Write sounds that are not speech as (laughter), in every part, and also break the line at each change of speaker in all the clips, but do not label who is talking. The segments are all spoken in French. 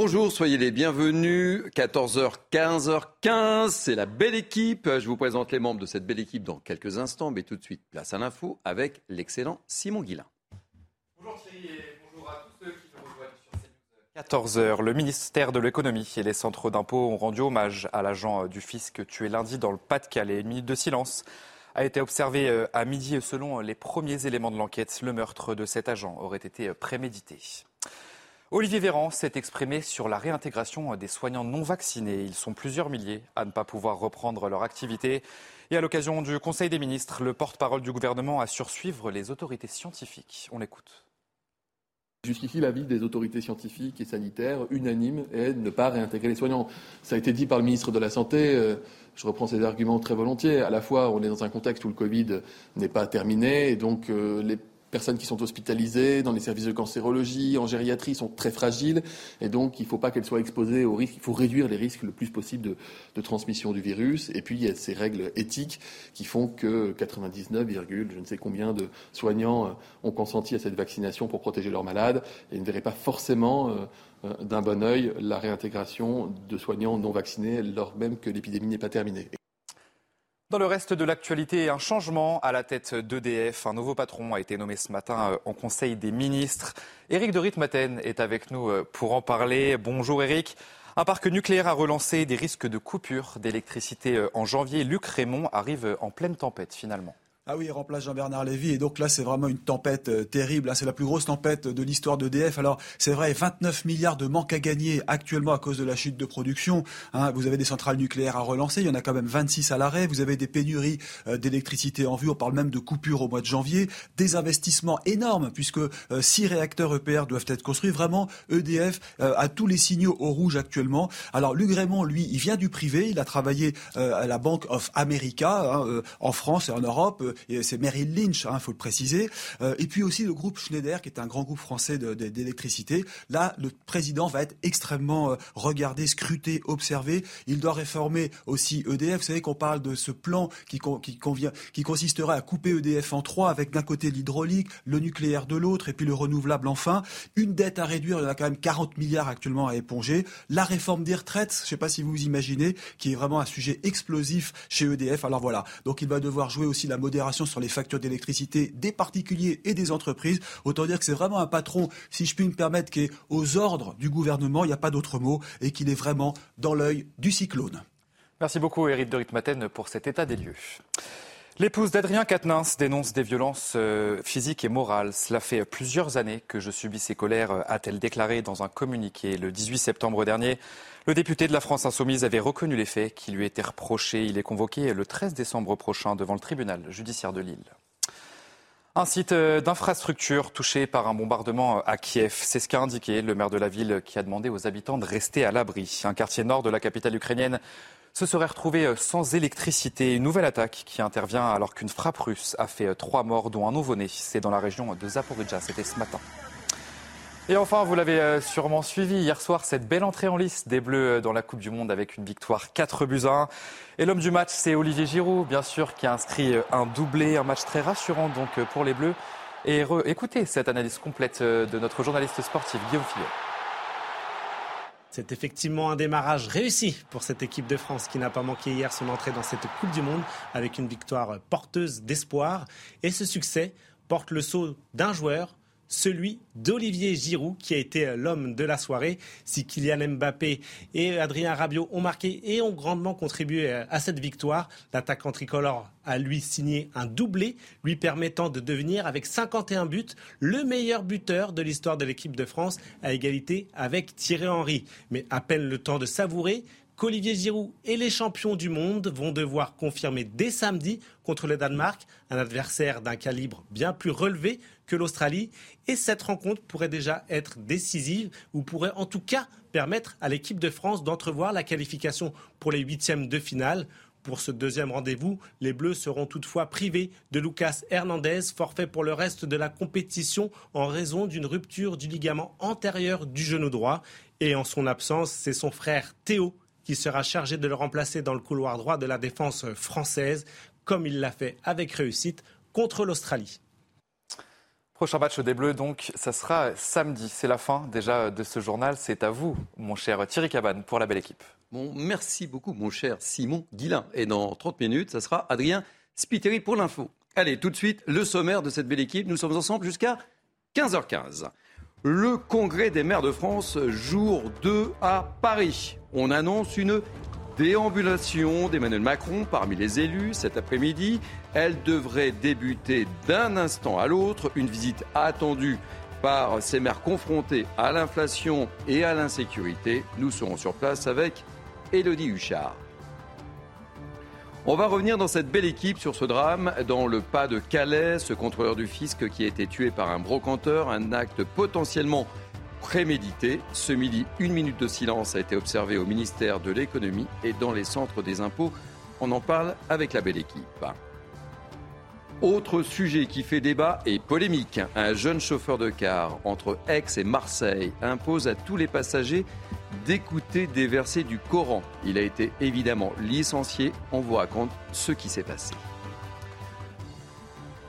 Bonjour, soyez les bienvenus. 14h, 15h15, c'est la belle équipe. Je vous présente les membres de cette belle équipe dans quelques instants, mais tout de suite, place à l'info avec l'excellent Simon Guillain.
Bonjour et bonjour à tous ceux qui nous rejoignent sur 14h, le ministère de l'économie et les centres d'impôts ont rendu hommage à l'agent du fisc tué lundi dans le Pas-de-Calais. Une minute de silence a été observée à midi selon les premiers éléments de l'enquête. Le meurtre de cet agent aurait été prémédité. Olivier Véran s'est exprimé sur la réintégration des soignants non vaccinés. Ils sont plusieurs milliers à ne pas pouvoir reprendre leur activité. Et à l'occasion du Conseil des ministres, le porte-parole du gouvernement a sursuivre les autorités scientifiques. On l'écoute.
Jusqu'ici, l'avis des autorités scientifiques et sanitaires unanime est de ne pas réintégrer les soignants. Ça a été dit par le ministre de la Santé. Je reprends ces arguments très volontiers. À la fois, on est dans un contexte où le Covid n'est pas terminé et donc les personnes qui sont hospitalisées dans les services de cancérologie, en gériatrie, sont très fragiles. Et donc, il ne faut pas qu'elles soient exposées au risque. Il faut réduire les risques le plus possible de, transmission du virus. Et puis, il y a ces règles éthiques qui font que 99, je ne sais combien de soignants ont consenti à cette vaccination pour protéger leurs malades et ne verraient pas forcément euh, d'un bon œil la réintégration de soignants non vaccinés, alors même que l'épidémie n'est pas terminée.
Dans le reste de l'actualité, un changement à la tête d'EDF. Un nouveau patron a été nommé ce matin en Conseil des ministres. Éric de Ritmaten est avec nous pour en parler. Bonjour Éric. Un parc nucléaire a relancé des risques de coupure d'électricité en janvier. Luc Raymond arrive en pleine tempête finalement.
Ah oui, il remplace Jean-Bernard Lévy. Et donc là, c'est vraiment une tempête euh, terrible. Hein. C'est la plus grosse tempête de l'histoire d'EDF. Alors, c'est vrai, 29 milliards de manque à gagner actuellement à cause de la chute de production. Hein. Vous avez des centrales nucléaires à relancer. Il y en a quand même 26 à l'arrêt. Vous avez des pénuries euh, d'électricité en vue. On parle même de coupures au mois de janvier. Des investissements énormes puisque euh, six réacteurs EPR doivent être construits. Vraiment, EDF a tous les signaux au rouge actuellement. Alors, Luc Raymond, lui, il vient du privé. Il a travaillé à la Bank of America hein, en France et en Europe c'est Merrill Lynch, il hein, faut le préciser. Euh, et puis aussi le groupe Schneider, qui est un grand groupe français d'électricité. Là, le président va être extrêmement euh, regardé, scruté, observé. Il doit réformer aussi EDF. Vous savez qu'on parle de ce plan qui, qui, consisterait à couper EDF en trois, avec d'un côté l'hydraulique, le nucléaire de l'autre, et puis le renouvelable enfin. Une dette à réduire, il y en a quand même 40 milliards actuellement à éponger. La réforme des retraites, je ne sais pas si vous imaginez, qui est vraiment un sujet explosif chez EDF. Alors voilà, donc il va devoir jouer aussi la modération sur les factures d'électricité des particuliers et des entreprises. Autant dire que c'est vraiment un patron, si je puis me permettre, qui est aux ordres du gouvernement, il n'y a pas d'autre mot, et qu'il est vraiment dans l'œil du cyclone.
Merci beaucoup, Eric de Ritmaten, pour cet état des lieux. L'épouse d'Adrien Quatennens dénonce des violences euh, physiques et morales. Cela fait plusieurs années que je subis ces colères, euh, a-t-elle déclaré dans un communiqué le 18 septembre dernier. Le député de la France Insoumise avait reconnu les faits qui lui étaient reprochés. Il est convoqué le 13 décembre prochain devant le tribunal judiciaire de Lille. Un site euh, d'infrastructure touché par un bombardement à Kiev. C'est ce qu'a indiqué le maire de la ville qui a demandé aux habitants de rester à l'abri. Un quartier nord de la capitale ukrainienne se serait retrouvé euh, sans électricité. Une nouvelle attaque qui intervient alors qu'une frappe russe a fait euh, trois morts, dont un nouveau-né. C'est dans la région de Zaporizhzhia. C'était ce matin. Et enfin, vous l'avez euh, sûrement suivi hier soir, cette belle entrée en lice des Bleus dans la Coupe du Monde avec une victoire 4 buts à 1. Et l'homme du match, c'est Olivier Giroud, bien sûr, qui a inscrit un doublé, un match très rassurant donc pour les Bleus. Et écoutez cette analyse complète de notre journaliste sportif Guillaume Fillon.
C'est effectivement un démarrage réussi pour cette équipe de France qui n'a pas manqué hier son entrée dans cette Coupe du Monde avec une victoire porteuse d'espoir. Et ce succès porte le saut d'un joueur, celui d'Olivier Giroud, qui a été l'homme de la soirée. Si Kylian Mbappé et Adrien Rabiot ont marqué et ont grandement contribué à cette victoire, l'attaquant tricolore a lui signé un doublé, lui permettant de devenir, avec 51 buts, le meilleur buteur de l'histoire de l'équipe de France, à égalité avec Thierry Henry. Mais à peine le temps de savourer qu'Olivier Giroud et les champions du monde vont devoir confirmer dès samedi contre le Danemark, un adversaire d'un calibre bien plus relevé que l'Australie. Et cette rencontre pourrait déjà être décisive ou pourrait en tout cas permettre à l'équipe de France d'entrevoir la qualification pour les huitièmes de finale. Pour ce deuxième rendez-vous, les Bleus seront toutefois privés de Lucas Hernandez, forfait pour le reste de la compétition en raison d'une rupture du ligament antérieur du genou droit. Et en son absence, c'est son frère Théo qui sera chargé de le remplacer dans le couloir droit de la défense française, comme il l'a fait avec réussite contre l'Australie.
Prochain match des Bleus, donc, ça sera samedi. C'est la fin déjà de ce journal. C'est à vous, mon cher Thierry Cabane, pour la belle équipe.
Bon, merci beaucoup, mon cher Simon Guillain. Et dans 30 minutes, ça sera Adrien Spiteri pour l'info. Allez, tout de suite, le sommaire de cette belle équipe. Nous sommes ensemble jusqu'à 15h15. Le Congrès des maires de France, jour 2 à Paris. On annonce une déambulation d'Emmanuel Macron parmi les élus cet après-midi. Elle devrait débuter d'un instant à l'autre. Une visite attendue par ces maires confrontés à l'inflation et à l'insécurité. Nous serons sur place avec Élodie Huchard. On va revenir dans cette belle équipe sur ce drame dans le pas de Calais, ce contrôleur du fisc qui a été tué par un brocanteur, un acte potentiellement prémédité. Ce midi, une minute de silence a été observée au ministère de l'économie et dans les centres des impôts. On en parle avec la belle équipe. Autre sujet qui fait débat et polémique. Un jeune chauffeur de car entre Aix et Marseille impose à tous les passagers d'écouter des versets du Coran. Il a été évidemment licencié. On vous raconte ce qui s'est passé.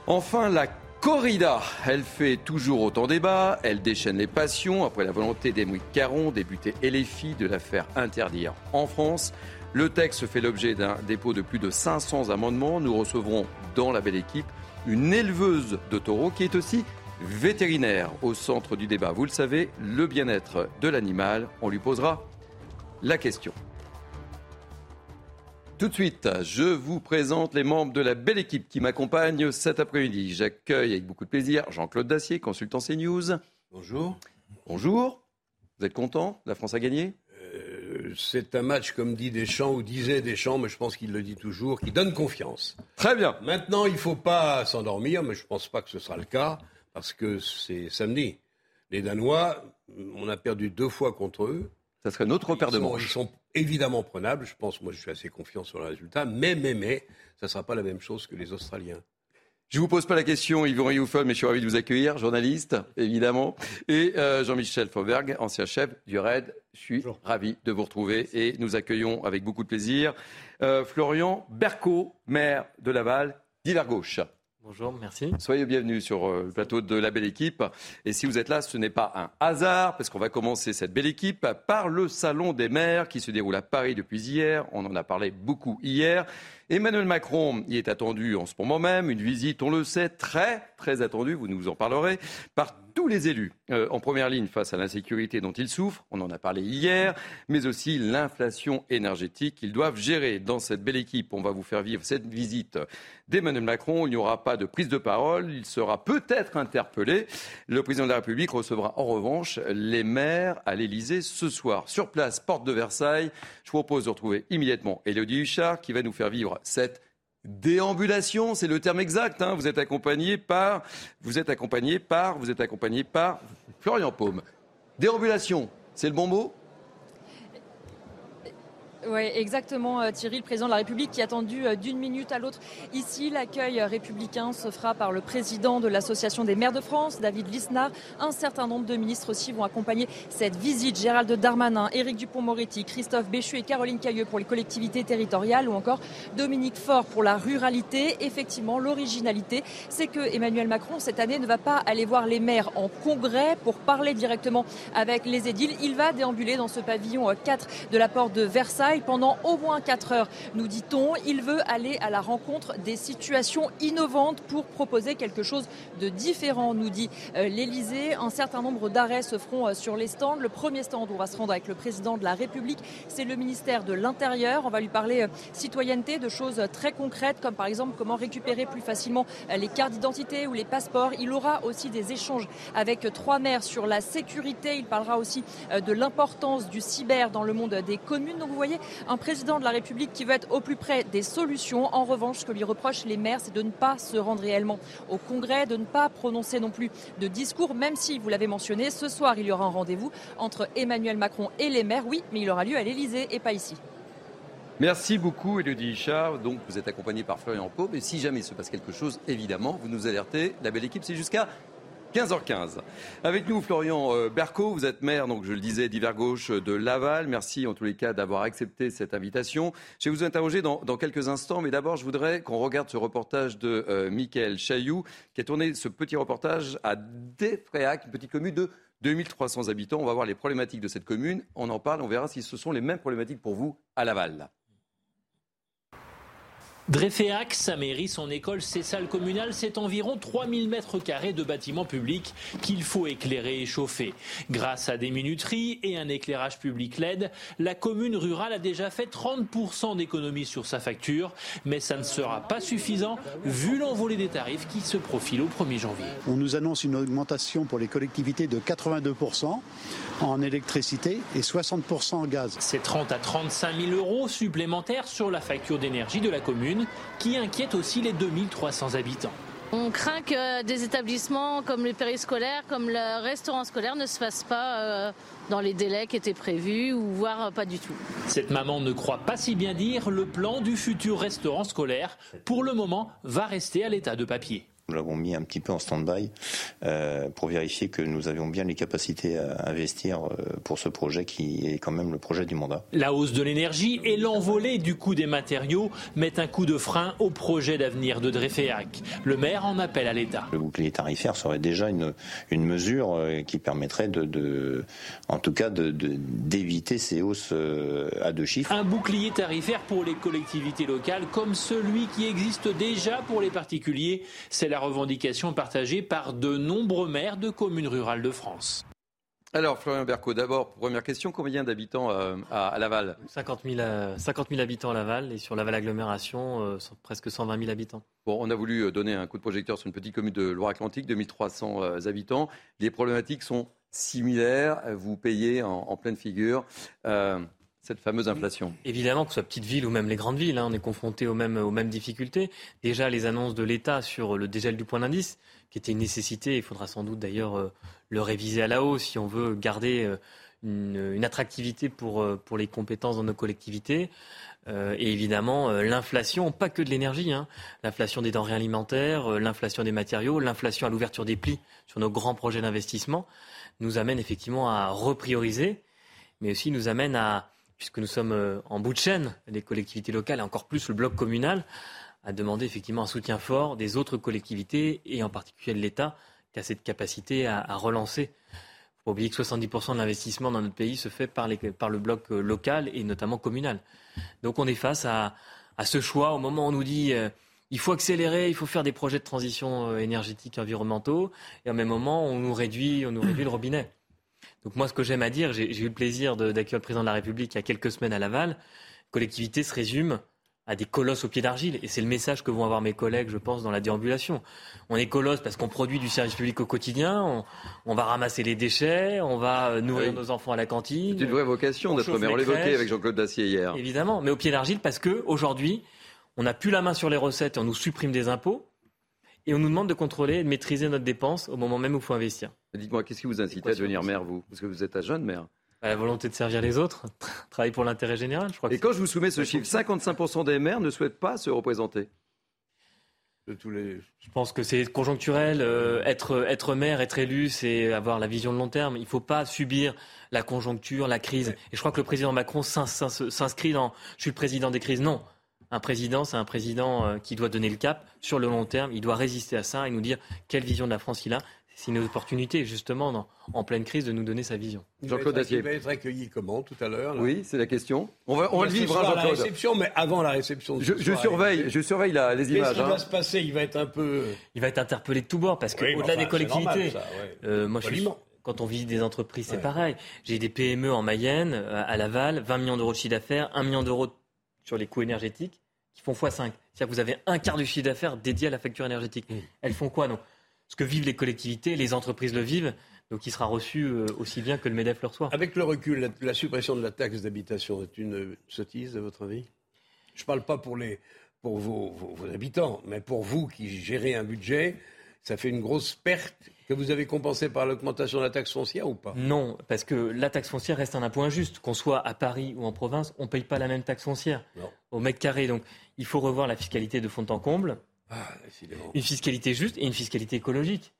Enfin, la corrida, elle fait toujours autant débat, elle déchaîne les passions après la volonté d'Émeric Caron, député LFI, de la faire interdire en France. Le texte fait l'objet d'un dépôt de plus de 500 amendements. Nous recevrons dans la belle équipe une éleveuse de taureaux qui est aussi vétérinaire au centre du débat. Vous le savez, le bien-être de l'animal, on lui posera la question. Tout de suite, je vous présente les membres de la belle équipe qui m'accompagne cet après-midi. J'accueille avec beaucoup de plaisir Jean-Claude Dacier, consultant CNews.
Bonjour.
Bonjour. Vous êtes content La France a gagné
c'est un match, comme dit Deschamps, ou disait Deschamps, mais je pense qu'il le dit toujours, qui donne confiance.
Très bien.
Maintenant, il ne faut pas s'endormir, mais je ne pense pas que ce sera le cas, parce que c'est samedi. Les Danois, on a perdu deux fois contre eux.
Ça serait notre repère de
manche. Ils sont évidemment prenables, je pense, moi je suis assez confiant sur le résultat, mais, mais, mais, ça ne sera pas la même chose que les Australiens.
Je ne vous pose pas la question, Yvon Rioufol, mais je suis ravi de vous accueillir, journaliste, évidemment. Et euh, Jean-Michel Fauberg, ancien chef du RAID. Je suis ravi de vous retrouver et nous accueillons avec beaucoup de plaisir euh, Florian Berco, maire de Laval, d'Hiver Gauche.
Bonjour, merci.
Soyez bienvenus sur euh, le plateau de la belle équipe. Et si vous êtes là, ce n'est pas un hasard, parce qu'on va commencer cette belle équipe par le Salon des maires qui se déroule à Paris depuis hier. On en a parlé beaucoup hier. Emmanuel Macron y est attendu en ce moment même. Une visite, on le sait, très, très attendue, vous nous en parlerez, par tous les élus euh, en première ligne face à l'insécurité dont ils souffrent, on en a parlé hier, mais aussi l'inflation énergétique qu'ils doivent gérer. Dans cette belle équipe, on va vous faire vivre cette visite d'Emmanuel Macron. Il n'y aura pas de prise de parole, il sera peut-être interpellé. Le président de la République recevra en revanche les maires à l'Élysée ce soir. Sur place, porte de Versailles, je vous propose de retrouver immédiatement Élodie Huchard qui va nous faire vivre cette Déambulation, c'est le terme exact. Hein. Vous êtes accompagné par, vous êtes accompagné par, vous êtes accompagné par Florian Paume. Déambulation, c'est le bon mot?
Oui, exactement, euh, Thierry, le président de la République qui a attendu euh, d'une minute à l'autre. Ici, l'accueil républicain se fera par le président de l'Association des maires de France, David Lisnard. Un certain nombre de ministres aussi vont accompagner cette visite. Gérald Darmanin, Éric Dupont-Moretti, Christophe Béchu et Caroline Cailleux pour les collectivités territoriales ou encore Dominique Faure pour la ruralité. Effectivement, l'originalité, c'est que Emmanuel Macron, cette année, ne va pas aller voir les maires en congrès pour parler directement avec les édiles. Il va déambuler dans ce pavillon 4 euh, de la porte de Versailles pendant au moins 4 heures, nous dit-on. Il veut aller à la rencontre des situations innovantes pour proposer quelque chose de différent, nous dit euh, l'Elysée. Un certain nombre d'arrêts se feront euh, sur les stands. Le premier stand où on va se rendre avec le président de la République, c'est le ministère de l'Intérieur. On va lui parler euh, citoyenneté, de choses très concrètes, comme par exemple comment récupérer plus facilement les cartes d'identité ou les passeports. Il aura aussi des échanges avec trois maires sur la sécurité. Il parlera aussi de l'importance du cyber dans le monde des communes. Donc vous voyez, Un président de la République qui veut être au plus près des solutions. En revanche, ce que lui reprochent les maires, c'est de ne pas se rendre réellement au Congrès, de ne pas prononcer non plus de discours, même si, vous l'avez mentionné, ce soir, il y aura un rendez-vous entre Emmanuel Macron et les maires. Oui, mais il aura lieu à l'Élysée et pas ici.
Merci beaucoup, Elodie Hichard. Donc, vous êtes accompagné par Florian Pau. Et si jamais il se passe quelque chose, évidemment, vous nous alertez. La belle équipe, c'est jusqu'à 15h15. Avec nous, Florian euh, Berco, vous êtes maire, donc je le disais, d'hiver gauche de Laval. Merci en tous les cas d'avoir accepté cette invitation. Je vais vous interroger dans, quelques instants, mais d'abord, je voudrais qu'on regarde ce reportage de euh, Michael Chailloux, qui a tourné ce petit reportage à Defréac, une petite commune de 2300 habitants. On va voir les problématiques de cette commune. On en parle, on verra si ce sont les mêmes problématiques pour vous à Laval.
Dreyféac, sa mairie, son école, ses salles communales, c'est environ 3000 mètres carrés de bâtiments publics qu'il faut éclairer et chauffer. Grâce à des minuteries et un éclairage public LED, la commune rurale a déjà fait 30% d'économies sur sa facture, mais ça ne sera pas suffisant vu l'envolée des tarifs qui se profile au 1er janvier.
On nous annonce une augmentation pour les collectivités de 82% en électricité et 60% en gaz.
C'est 30 à 35 000 euros supplémentaires sur la facture d'énergie de la commune qui inquiète aussi les 2300 habitants.
On craint que des établissements comme les périscolaires, comme le restaurant scolaire ne se fassent pas euh, dans les délais qui étaient prévus ou voire pas du tout.
Cette maman ne croit pas si bien dire, le plan du futur restaurant scolaire, pour le moment, va rester à l'état de papier.
Nous l'avons mis un petit peu en stand-by euh, pour vérifier que nous avions bien les capacités à investir euh, pour ce projet qui est quand même le projet du mandat.
La hausse de l'énergie et l'envolée du coût des matériaux mettent un coup de frein au projet d'avenir de Dreyféac. Le maire en appelle à l'État.
Le bouclier tarifaire serait déjà une, une mesure euh, qui permettrait de, de en tout cas d'éviter de, ces hausses à deux chiffres.
Un bouclier tarifaire pour les collectivités locales comme celui qui existe déjà pour les particuliers. C'est la revendication partagée par de nombreux maires de communes rurales de France.
Alors, Florian Berco, d'abord, première question, combien d'habitants euh, à, Laval?
50 000, euh, habitants à Laval et sur Laval Agglomération, euh, presque 120 000 habitants.
Bon, on a voulu donner un coup de projecteur sur une petite commune de Loire-Atlantique, 2300 habitants. Les problématiques sont similaires, vous payez en, pleine figure cette fameuse inflation
Évidemment, que ce soit petite ville ou même les grandes villes, hein, on est confronté aux mêmes, difficultés. Déjà, les annonces de l'État sur le dégel du point d'indice, qui était une nécessité, il faudra sans doute d'ailleurs euh, le réviser à la hausse si on veut garder euh, une, attractivité pour, euh, pour les compétences dans nos collectivités. et évidemment, l'inflation, pas que de l'énergie, hein. l'inflation des denrées alimentaires, l'inflation des matériaux, l'inflation à l'ouverture des plis sur nos grands projets d'investissement, nous amène effectivement à reprioriser, mais aussi nous amène à, puisque nous sommes euh, en bout de chaîne, les collectivités locales et encore plus le bloc communal, a demandé effectivement un soutien fort des autres collectivités et en particulier de l'État qui a cette capacité à, relancer. Il faut oublier que 70% de l'investissement dans notre pays se fait par, le bloc euh, local et notamment communal. Donc on est face à, ce choix au moment où on nous dit euh, il faut accélérer, il faut faire des projets de transition énergétique et environnementaux et au même moment on nous réduit, on nous réduit le robinet. Donc moi, ce que j'aime à dire, j'ai eu le plaisir d'accueillir le président de la République il y a quelques semaines à Laval. Collectivité se résume à des colosses au pied d'argile. Et c'est le message que vont avoir mes collègues, je pense, dans la déambulation. On est colosse parce qu'on produit du service public au quotidien, on, va ramasser les déchets, on va euh, nourrir nos enfants à la cantine.
C'est une vraie vocation d'être maire. On l'évoquait avec Jean-Claude Dacier hier.
Évidemment, mais au pied d'argile parce que aujourd'hui, on n'a plus la main sur les recettes et on nous supprime des impôts et on nous demande de contrôler et de maîtriser notre dépense au moment même où il faut investir.
Dites-moi, qu'est-ce qui vous incite à devenir maire, vous? Parce que vous êtes un jeune maire.
La volonté de servir les autres, (laughs) travailler pour l'intérêt général, je crois.
Et quand je vous soumets ce chiffre, 55% des maires ne souhaitent pas se représenter.
De tous les... Je pense que c'est conjoncturel. Euh, être, être maire, être élu, c'est avoir la vision de long terme. Il ne faut pas subir la conjoncture, la crise. Et je crois que le président Macron s'inscrit dans je suis le président des crises. Non. Un président, c'est un président euh, qui doit donner le cap sur le long terme. Il doit résister à ça et nous dire quelle vision de la France il a c'est une opportunité, justement, en pleine crise, de nous donner sa vision.
Jean-Claude. Il va être accueilli comment tout à l'heure
Oui, c'est la question. On va, on va le vivre,
hein, Jean-Claude. la réception, mais avant la réception.
Je, je surveille, je surveille là, les images.
Qu'est-ce qui va hein. se passer? Il va être un peu.
Il va être interpellé de tous bords parce qu'au-delà des collectivités, euh, moi je suis quand on visite des entreprises, c'est pareil. J'ai des PME en Mayenne, euh, à Laval, 20 millions d'euros de chiffre d'affaires, 1 million d'euros sur les coûts énergétiques, qui font x5. C'est-à-dire que vous avez un quart du chiffre d'affaires dédié à la facture énergétique. Elles font quoi, non ce que vivent les collectivités, les entreprises le vivent, Donc il sera reçu euh, aussi bien que le MEDEF le reçoit.
Avec le recul, la, suppression de la taxe d'habitation est une sottise, à votre avis? Je ne parle pas pour, les, pour vos, habitants, mais pour vous qui gérez un budget, ça fait une grosse perte que vous avez compensée par l'augmentation de la taxe foncière ou pas?
Non, parce que la taxe foncière reste un impôt injuste. Qu'on soit à Paris ou en province, on ne paye pas la même taxe foncière au mètre carré. Donc il faut revoir la fiscalité de fond en comble. Ah, une fiscalité juste et une fiscalité écologique.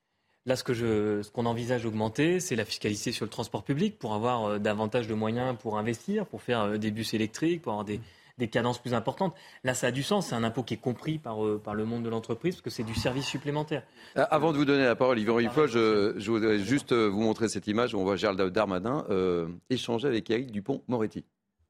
Là, ce que qu'on envisage d'augmenter, c'est la fiscalité sur le transport public pour avoir euh, davantage de moyens pour investir, pour faire euh, des bus électriques, pour avoir des, cadences plus importantes. Là, ça a du sens. C'est un impôt qui est compris par, euh, par le monde de l'entreprise parce que c'est du service supplémentaire.
Avant de vous donner la parole, Yvan Riffol, je, je, voudrais juste vous montrer cette image où on voit Gérald Darmanin échanger avec Eric Dupont-Moretti.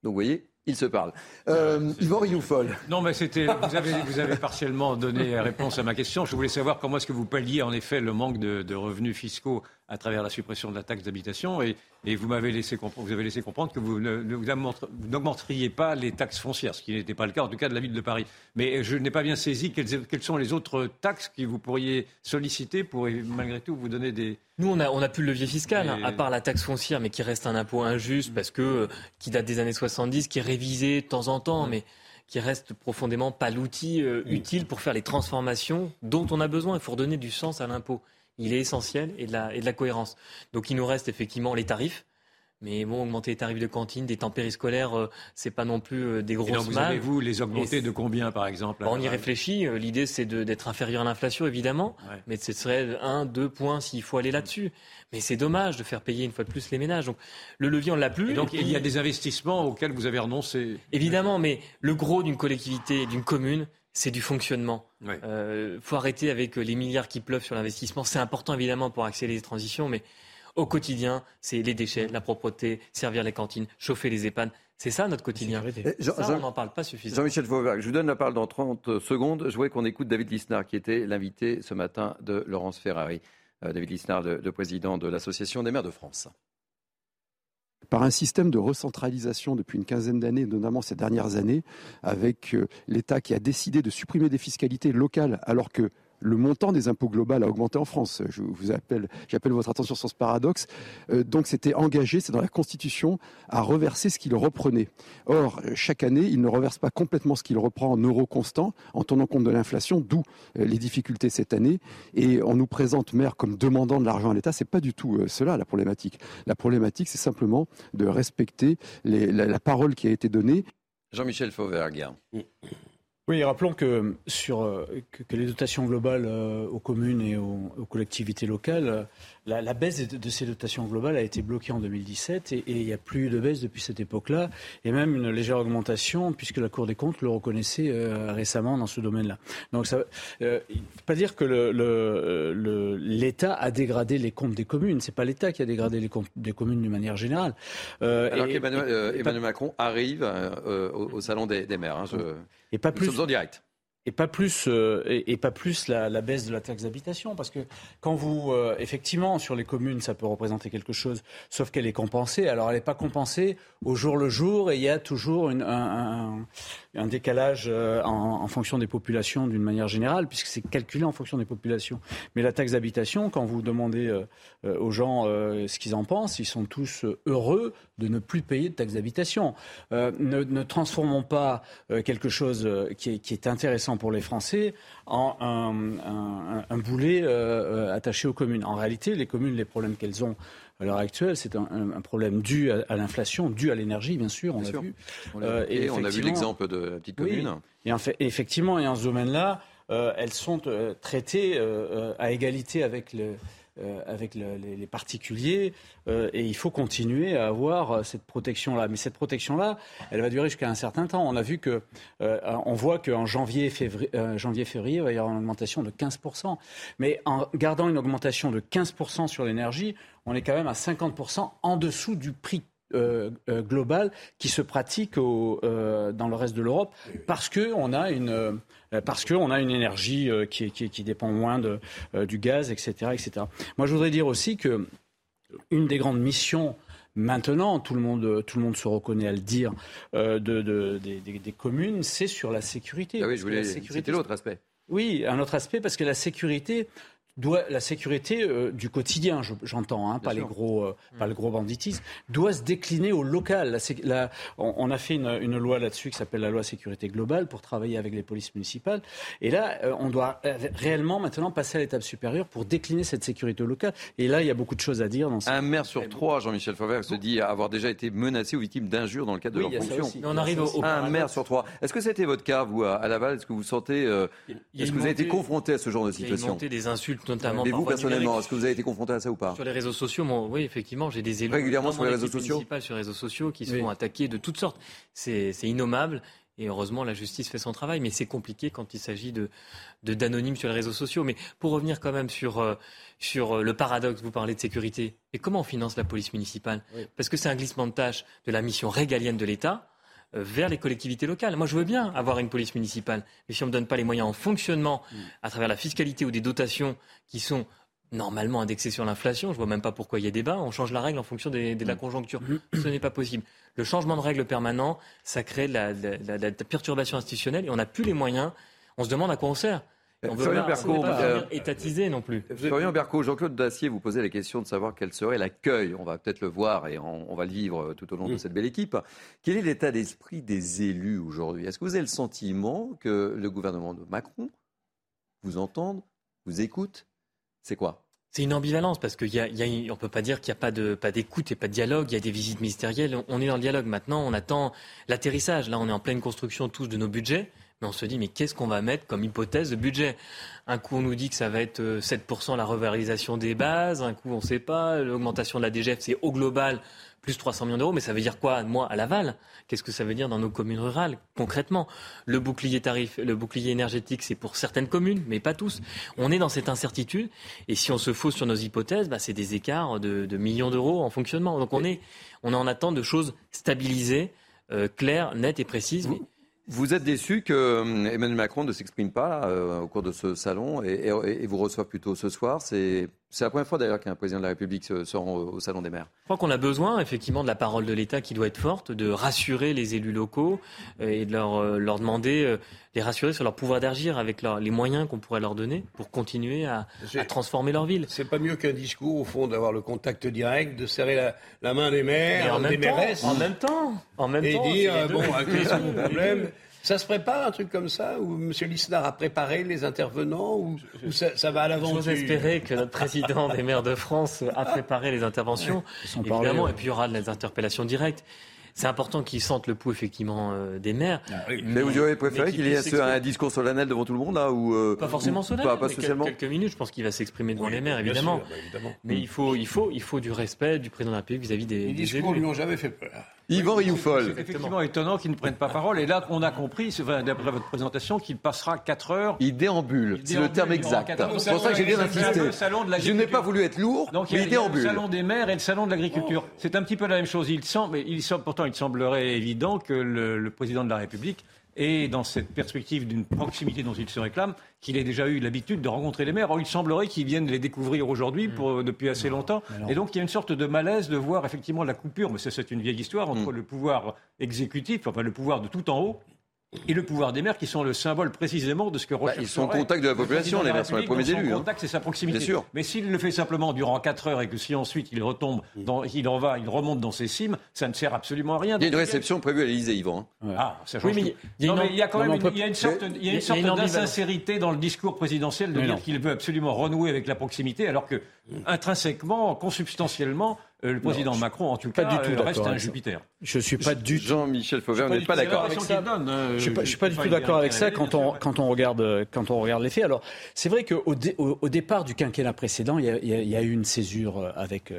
Donc, vous voyez, il se parle. Euh, Yvan Rioufol.
Non, mais c'était. Vous avez, vous avez partiellement donné réponse à ma question. Je voulais savoir comment est-ce que vous palliez en effet le manque de revenus fiscaux à travers la suppression de la taxe d'habitation. Et, vous m'avez laissé comprendre, vous avez laissé comprendre que vous n'augmenteriez pas les taxes foncières, ce qui n'était pas le cas, en tout cas, de la ville de Paris. Mais je n'ai pas bien saisi quelles, sont les autres taxes que vous pourriez solliciter pour, malgré tout, vous donner des.
Nous, on a, on a plus le levier fiscal, hein, à part la taxe foncière, mais qui reste un impôt injuste parce que, euh, qui date des années 70, qui est révisé de temps en temps, mais qui reste profondément pas l'outil euh, utile pour faire les transformations dont on a besoin. Il faut redonner du sens à l'impôt il est essentiel et de la, et de la cohérence. Donc il nous reste effectivement les tarifs. Mais bon, augmenter les tarifs de cantine, des temps périscolaires, euh, c'est pas non plus euh, des grosses et donc
vous allez-vous les augmenter de combien, par exemple
On y réfléchit. Euh, l'idée, c'est d'être inférieur à l'inflation, évidemment. Mais ce serait un, deux points s'il faut aller là-dessus. Mais c'est dommage de faire payer une fois de plus les ménages. Donc le levier, on l'a plus.
Et donc il y a des investissements auxquels vous avez renoncé.
Évidemment, mais le gros d'une collectivité, d'une commune, c'est du fonctionnement. Il euh, faut arrêter avec euh, les milliards qui pleuvent sur l'investissement. C'est important évidemment pour accélérer les transitions, mais au quotidien, c'est les déchets, la propreté, servir les cantines, chauffer les EHPAD. C'est ça notre quotidien. Eh, ça, on n'en parle pas suffisamment.
Jean-Michel Fauvergue, je vous donne la parole dans 30 secondes. Je voudrais qu'on écoute David Lisnard, qui était l'invité ce matin de Laurence Ferrari. Euh, David Lisnard, le président de l'Association des maires de France
par un système de recentralisation depuis une quinzaine d'années, notamment ces dernières années, avec euh, l'État qui a décidé de supprimer des fiscalités locales alors que le montant des impôts globaux a augmenté en France. Je vous appelle, j'appelle votre attention sur ce paradoxe. Euh, donc, c'était engagé, c'est dans la Constitution, à reverser ce qu'il reprenait. Or, chaque année, il ne reverse pas complètement ce qu'il reprend en euros constants, en tenant compte de l'inflation, d'où euh, les difficultés cette année. Et on nous présente maire comme demandant de l'argent à l'État. C'est pas du tout euh, cela la problématique. La problématique, c'est simplement de respecter la, parole qui a été donnée.
Jean-Michel Fauvergue.
Oui, rappelons que, sur, euh, que, les dotations globales euh, aux communes et aux, collectivités locales, euh, la, baisse de, ces dotations globales a été bloquée en 2017 et, il n'y a plus de baisse depuis cette époque-là, et même une légère augmentation, puisque la Cour des comptes le reconnaissait récemment dans ce domaine-là. Donc ça ne veut pas dire que l'État a dégradé les comptes des communes. Ce n'est pas l'État qui a dégradé les comptes des communes d'une manière générale.
Alors qu'Emmanuel Macron arrive au, Salon des, maires. Hein,
et pas plus, direct. Et pas plus, euh, et, pas plus la, baisse de la taxe d'habitation, parce que quand vous, euh, effectivement, sur les communes, ça peut représenter quelque chose, sauf qu'elle est compensée. Alors, elle n'est pas compensée au jour le jour, et il y a toujours un, décalage euh, en, fonction des populations d'une manière générale, puisque c'est calculé en fonction des populations. Mais la taxe d'habitation, quand vous demandez aux gens ce qu'ils en pensent, ils sont tous heureux de ne plus payer de taxe d'habitation. Ne, transformons pas quelque chose qui est, intéressant pour les Français en un boulet attaché aux communes. En réalité, les communes, les problèmes qu'elles ont à l'heure actuelle, c'est un, problème dû à, l'inflation, dû à l'énergie, bien sûr, on l'a vu.
Euh, et, on a vu l'exemple de la petite commune.
et en fait, effectivement, et en ce domaine-là, euh, elles sont euh, traitées à égalité avec le, euh, avec les, particuliers euh, et il faut continuer à avoir euh, cette protection-là. Mais cette protection-là, elle va durer jusqu'à un certain temps. On a vu que, on voit qu'en janvier, janvier, février, il va y avoir une augmentation de 15%. Mais en gardant une augmentation de 15% sur l'énergie, on est quand même à 50% en dessous du prix global qui se pratique au, dans le reste de l'Europe parce qu'on a une euh, parce qu'on a une énergie euh, qui, qui, dépend moins de, euh, du gaz, etc., etc. Moi, je voudrais dire aussi que une des grandes missions maintenant, tout le monde, tout le monde se reconnaît à le dire, de, des, communes, c'est sur la sécurité.
Ah oui, je voulais. C'était l'autre aspect.
Oui, un autre aspect, parce que la sécurité, doit, la sécurité euh, du quotidien, j'entends, hein, pas, les gros, euh, pas le gros banditisme, doit se décliner au local. La, on, a fait une, une loi là-dessus qui s'appelle la loi sécurité globale pour travailler avec les polices municipales. Et là, euh, on doit réellement maintenant passer à l'étape supérieure pour décliner cette sécurité locale. Et là, il y a beaucoup de choses à dire. Dans
Un maire sur trois, Jean-Michel Favre, se dit avoir déjà été menacé ou victime d'injures dans le cadre de leur fonction.
On arrive au,
Un maire sur trois. Est-ce que c'était votre cas, vous, à Laval? Est-ce que vous sentez. Est-ce que vous avez été confronté à ce genre de situation
Il y a des insultes, notamment.
Mais vous, personnellement, est-ce que vous avez été confronté à ça ou pas
Sur les réseaux sociaux, oui, effectivement, j'ai des élus.
Régulièrement sur les réseaux sociaux
sur les réseaux sociaux qui sont attaqués de toutes sortes. C'est innommable. Et heureusement, la justice fait son travail, mais c'est compliqué quand il s'agit de d'anonymes sur les réseaux sociaux. Mais pour revenir quand même sur, euh, sur euh, le paradoxe, vous parlez de sécurité. Et comment on finance la police municipale? Parce que c'est un glissement de tâches de la mission régalienne de l'État vers les collectivités locales. Moi, je veux bien avoir une police municipale, mais si on ne me donne pas les moyens en fonctionnement mm. à travers la fiscalité ou des dotations qui sont normalement indexé sur l'inflation. Je vois même pas pourquoi il y a débat. On change la règle en fonction de la mm. conjoncture. Ce n'est pas possible. Le changement de règle permanent, ça crée de la, perturbation institutionnelle et on n'a plus les moyens. On se demande à quoi on sert. On veut
pas, Berco,
euh, étatiser non plus.
Florian Berco, Jean-Claude Dacier vous posait la question de savoir quel serait l'accueil. On va peut-être le voir et on, va le vivre tout au long de mm. cette belle équipe. Quel est l'état d'esprit des élus aujourd'hui? Est-ce que vous avez le sentiment que le gouvernement de Macron vous entende, vous écoute? C'est quoi?
C'est une ambivalence parce qu'on ne peut pas dire qu'il n'y a pas de pas d'écoute et pas de dialogue. Il y a des visites ministérielles. On est dans le dialogue maintenant. On attend l'atterrissage. Là, on est en pleine construction tous de nos budgets. Mais on se dit, mais qu'est-ce qu'on va mettre comme hypothèse de budget? Un coup, on nous dit que ça va être 7% euh, la revalorisation des bases. Un coup, on ne sait pas. L'augmentation de la DGF, c'est au global plus 300 millions d'euros. Mais ça veut dire quoi, moi, à Laval? Qu'est-ce que ça veut dire dans nos communes rurales, concrètement? Le bouclier tarif, le bouclier énergétique, c'est pour certaines communes, mais pas tous. On est dans cette incertitude. Et si on se fausse sur nos hypothèses, bah, c'est des écarts de, millions d'euros en fonctionnement. Donc on est, on est en attente de choses stabilisées, euh, claires, nettes et précises.
Vous êtes déçu que euh, Emmanuel Macron ne s'exprime pas euh, au cours de ce salon et, vous reçoive plutôt ce soir. C'est la première fois d'ailleurs qu'un président de la République se, rend au, salon des maires.
Je crois qu'on a besoin effectivement de la parole de l'État qui doit être forte, de rassurer les élus locaux euh, et de leur, leur demander, les rassurer sur leur pouvoir d'agir avec les moyens qu'on pourrait leur donner pour continuer à, transformer leur ville.
C'est pas mieux qu'un discours au fond d'avoir le contact direct, de serrer la, main des maires, des mairesses.
En même temps, en même
et
temps.
Et dire bon, quels sont vos problèmes (laughs) ça se prépare un truc comme ça Où M. Lisnard a préparé les intervenants Ou, ça, va à l'aventure
J'ose espérer que notre président des maires de France a préparé les interventions. Évidemment, et puis il y aura des interpellations directes. C'est important qu'ils sentent le pouls effectivement euh, des maires.
Ah mais, vous auriez préféré qu'il y ait un discours solennel devant tout le monde là ou
euh, pas forcément solennel, pas, spécialement. Quelques, minutes, je pense qu'il va s'exprimer devant les maires évidemment. Bah, évidemment. Mais il faut, il faut, il faut du respect du président de la République vis-à-vis des,
les
des
discours lui ont jamais fait peur.
Yvan Rioufol.
C'est effectivement étonnant qu'ils ne prennent pas parole. Et là, on a compris, d'après votre présentation, qu'il passera 4 heures.
Il déambule, c'est le terme exact. C'est pour ça que j'ai bien insisté. Je n'ai pas voulu être lourd, Donc, mais il, déambule.
Le salon des maires et le salon de l'agriculture. C'est un petit peu la même chose. Il semble, il semble, pourtant, il semblerait évident que le président de la République et dans cette perspective d'une proximité dont il se réclame, qu'il ait déjà eu l'habitude de rencontrer les maires. Or, il semblerait qu'ils viennent les découvrir aujourd'hui mm. depuis assez longtemps. Et donc, il y a une sorte de malaise de voir effectivement la coupure, mais c'est une vieille histoire, entre mm. le pouvoir exécutif, enfin le pouvoir de tout en haut, et le pouvoir des maires qui sont le symbole précisément de ce que bah,
recherche. ils sont en contact de la population, les maires sont les premiers élus.
Son hein. contact, c'est sa proximité. Bien sûr. Mais s'il le fait simplement durant 4 heures et que si ensuite il retombe, mm. dans, il, en va, il remonte dans ses cimes, ça ne sert absolument à rien.
Il y a une réception prévue à l'Élysée, Yvan.
Hein. Ah, ça change oui, mais il y, a quand même une, il y a une sorte, il y a une sorte d'insincérité dans le discours présidentiel de dire qu'il veut absolument renouer avec la proximité, alors que intrinsèquement, consubstantiellement, euh, le président Macron, en tout cas, du tout reste un Jupiter.
Je suis pas du
Jean-Michel Fauver, vous n'êtes pas d'accord avec ça
euh, Je ne suis pas, du tout d'accord avec ça quand on, quand on regarde, quand on regarde les faits. Alors, c'est vrai qu'au au, départ du quinquennat précédent, il y a, eu une césure euh, avec,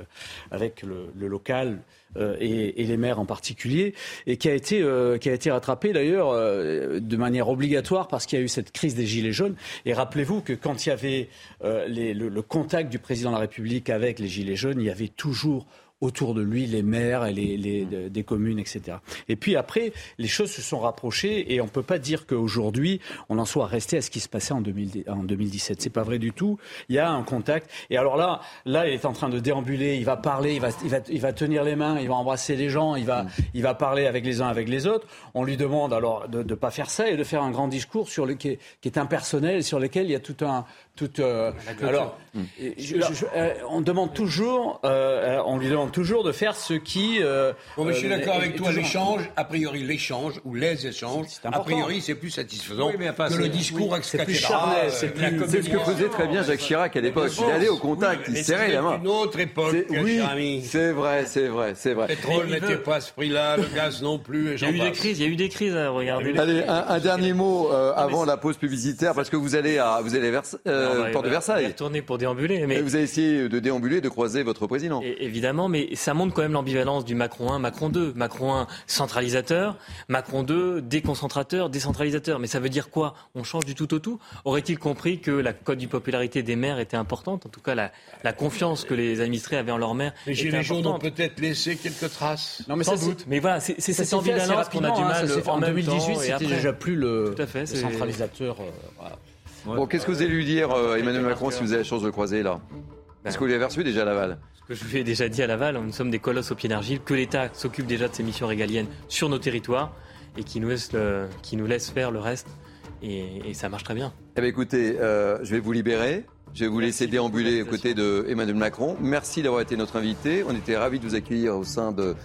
avec le, local. Et, les maires en particulier, et qui a été, qui a été rattrapé d'ailleurs de manière obligatoire parce qu'il y a eu cette crise des Gilets jaunes. Et rappelez-vous que quand il y avait le, le, contact du président de la République avec les Gilets jaunes, il y avait toujours autour de lui les maires et les, les des communes, etc. Et puis après, les choses se sont rapprochées et on peut pas dire qu'aujourd'hui on en soit resté à ce qui se passait en, 2000, en 2017. C'est pas vrai du tout. Il y a un contact. Et alors là, là, il est en train de déambuler. Il va parler, il va, il va, il va tenir les mains, il va embrasser les gens, il va, il va parler avec les uns avec les autres. On lui demande alors de ne pas faire ça et de faire un grand discours sur le, qui, est, qui est impersonnel, sur lequel il y a tout un, toute. Euh, alors, euh, on demande toujours, euh, on lui demande toujours de faire ce qui.
bon, mais je suis d'accord avec toi. L'échange, a priori, l'échange ou les échanges, a priori, c'est plus satisfaisant que le discours
C'est plus charnel. C'est ce que faisait très bien Jacques Chirac à l'époque. Il allait au contact, il serrait la main.
Une autre époque,
oui, c'est vrai, c'est vrai, c'est vrai.
Le pétrole n'était pas à ce prix-là, le (laughs) gaz non plus.
Il y a eu des crises. Il y a eu des crises. Regardez.
Allez, un dernier mot avant la pause publicitaire, parce que vous allez à, vous allez vers euh, porte de Versailles.
Retourner pour déambuler. Mais...
vous avez essayé de déambuler, de croiser votre président.
évidemment, mais ça montre quand même l'ambivalence du Macron 1, Macron 2. Macron 1, centralisateur. Macron 2, déconcentrateur, décentralisateur. Mais ça veut dire quoi? On change du tout au tout? Aurait-il compris que la cote du popularité des maires était importante? En tout cas, la, la confiance que les administrés avaient en leur maire.
Les Gilets jaunes ont peut-être laissé quelques traces.
Non, mais Sans doute. Mais voilà, c'est cette ambivalence qu'on a du mal hein,
en, en 2018, c'était déjà plus le, le centralisateur. Euh,
voilà. Bon, qu'est-ce que vous allez lui dire, euh, Emmanuel Macron, si vous avez la chance de le croiser là? Est-ce que vous l'avez reçu déjà à Laval?
Ce que je lui ai déjà dit à Laval, nous sommes des colosses au pied d'argile, que l'État s'occupe déjà de ses missions régaliennes sur nos territoires et qui nous laisse, qui nous laisse faire le reste. Et, ça marche très bien.
Eh bien, écoutez, euh, je vais vous libérer. Je vais vous laisser déambuler aux côtés de Emmanuel Macron. Merci d'avoir été notre invité. On était ravis de vous accueillir au sein de,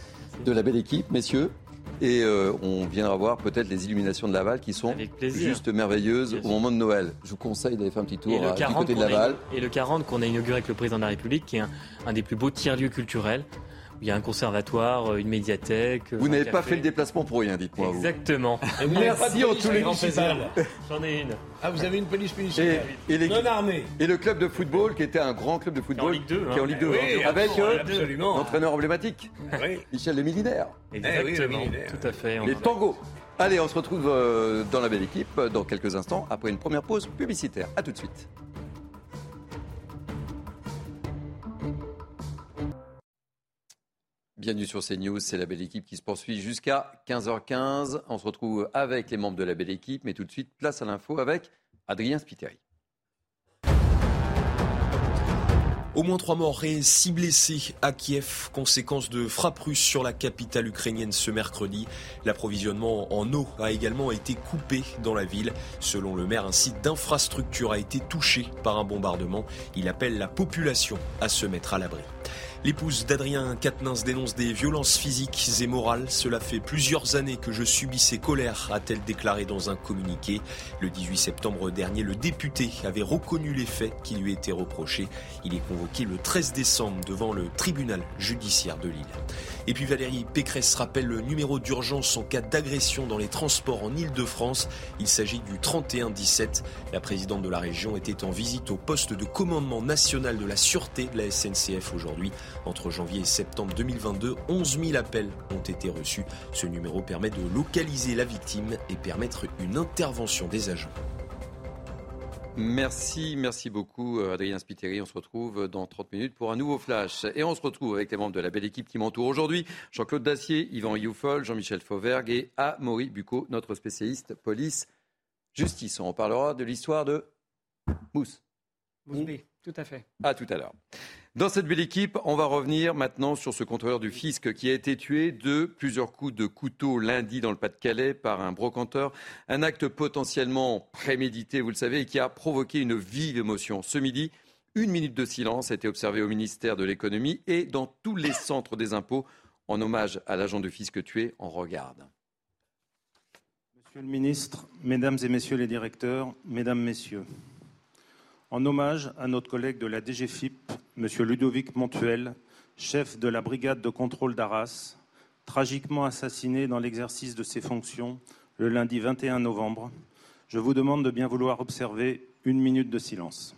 de la belle équipe, messieurs. Et euh, on viendra voir peut-être les illuminations de Laval qui sont juste merveilleuses au moment de Noël. Je vous conseille d'aller faire un petit tour euh, du côté de Laval.
et le 40 qu'on a inauguré avec le président de la République, qui est un des plus beaux tiers-lieux culturels. Il y a un conservatoire, euh, une médiathèque.
Vous n'avez pas fait le déplacement pour rien, dites-moi.
Exactement.
Et vous Merci en tous les
J'en ai une.
Ah, vous avez une police municipale
et,
non armée.
Et le club de football, qui était un grand club de football,
qui est
en Ligue 2,
hein.
hein, avec euh, l'entraîneur emblématique, Michel le Militaire.
Exactement, tout à fait.
Les tangos. Allez, on se retrouve euh, dans la belle équipe dans quelques instants, après une première pause publicitaire. A tout de suite. Bienvenue sur CNews, c'est la belle équipe qui se poursuit jusqu'à 15h15. On se retrouve avec les membres de la belle équipe, mais tout de suite, place à l'info avec Adrien Spiteri.
Au moins trois morts et six blessés à Kiev, conséquence de frappes russes sur la capitale ukrainienne ce mercredi. L'approvisionnement en eau a également été coupé dans la ville. Selon le maire, un site d'infrastructure a été touché par un bombardement. Il appelle la population à se mettre à l'abri. L'épouse d'Adrien Quatennens dénonce des violences physiques et morales. Cela fait plusieurs années que je subis ces colères, a-t-elle déclaré dans un communiqué. Le 18 septembre dernier, le député avait reconnu les faits qui lui étaient reprochés. Il est convoqué le 13 décembre devant le tribunal judiciaire de Lille. Et puis Valérie Pécresse rappelle le numéro d'urgence en cas d'agression dans les transports en Ile-de-France. Il s'agit du 3117. La présidente de la région était en visite au poste de commandement national de la sûreté de la SNCF aujourd'hui. Entre janvier et septembre 2022, 11 000 appels ont été reçus. Ce numéro permet de localiser la victime et permettre une intervention des agents.
Merci, merci beaucoup euh, Adrien Spiteri. On se retrouve dans 30 minutes pour un nouveau flash. Et on se retrouve avec les membres de la belle équipe qui m'entourent aujourd'hui. Jean-Claude Dacier, Yvan Youfol, Jean-Michel Fauvergue et Amaury Bucco, notre spécialiste police justice. On parlera de l'histoire de Mousse.
Oui, tout à fait.
À tout à l'heure. Dans cette belle équipe, on va revenir maintenant sur ce contrôleur du fisc qui a été tué de plusieurs coups de couteau lundi dans le Pas-de-Calais par un brocanteur. Un acte potentiellement prémédité, vous le savez, et qui a provoqué une vive émotion. Ce midi, une minute de silence a été observée au ministère de l'économie et dans tous les centres des impôts en hommage à l'agent du fisc tué. On regarde.
Monsieur le ministre, mesdames et messieurs les directeurs, mesdames, messieurs en hommage à notre collègue de la DGFIP, M. Ludovic Montuel, chef de la brigade de contrôle d'Arras, tragiquement assassiné dans l'exercice de ses fonctions le lundi 21 novembre. Je vous demande de bien vouloir observer une minute de silence.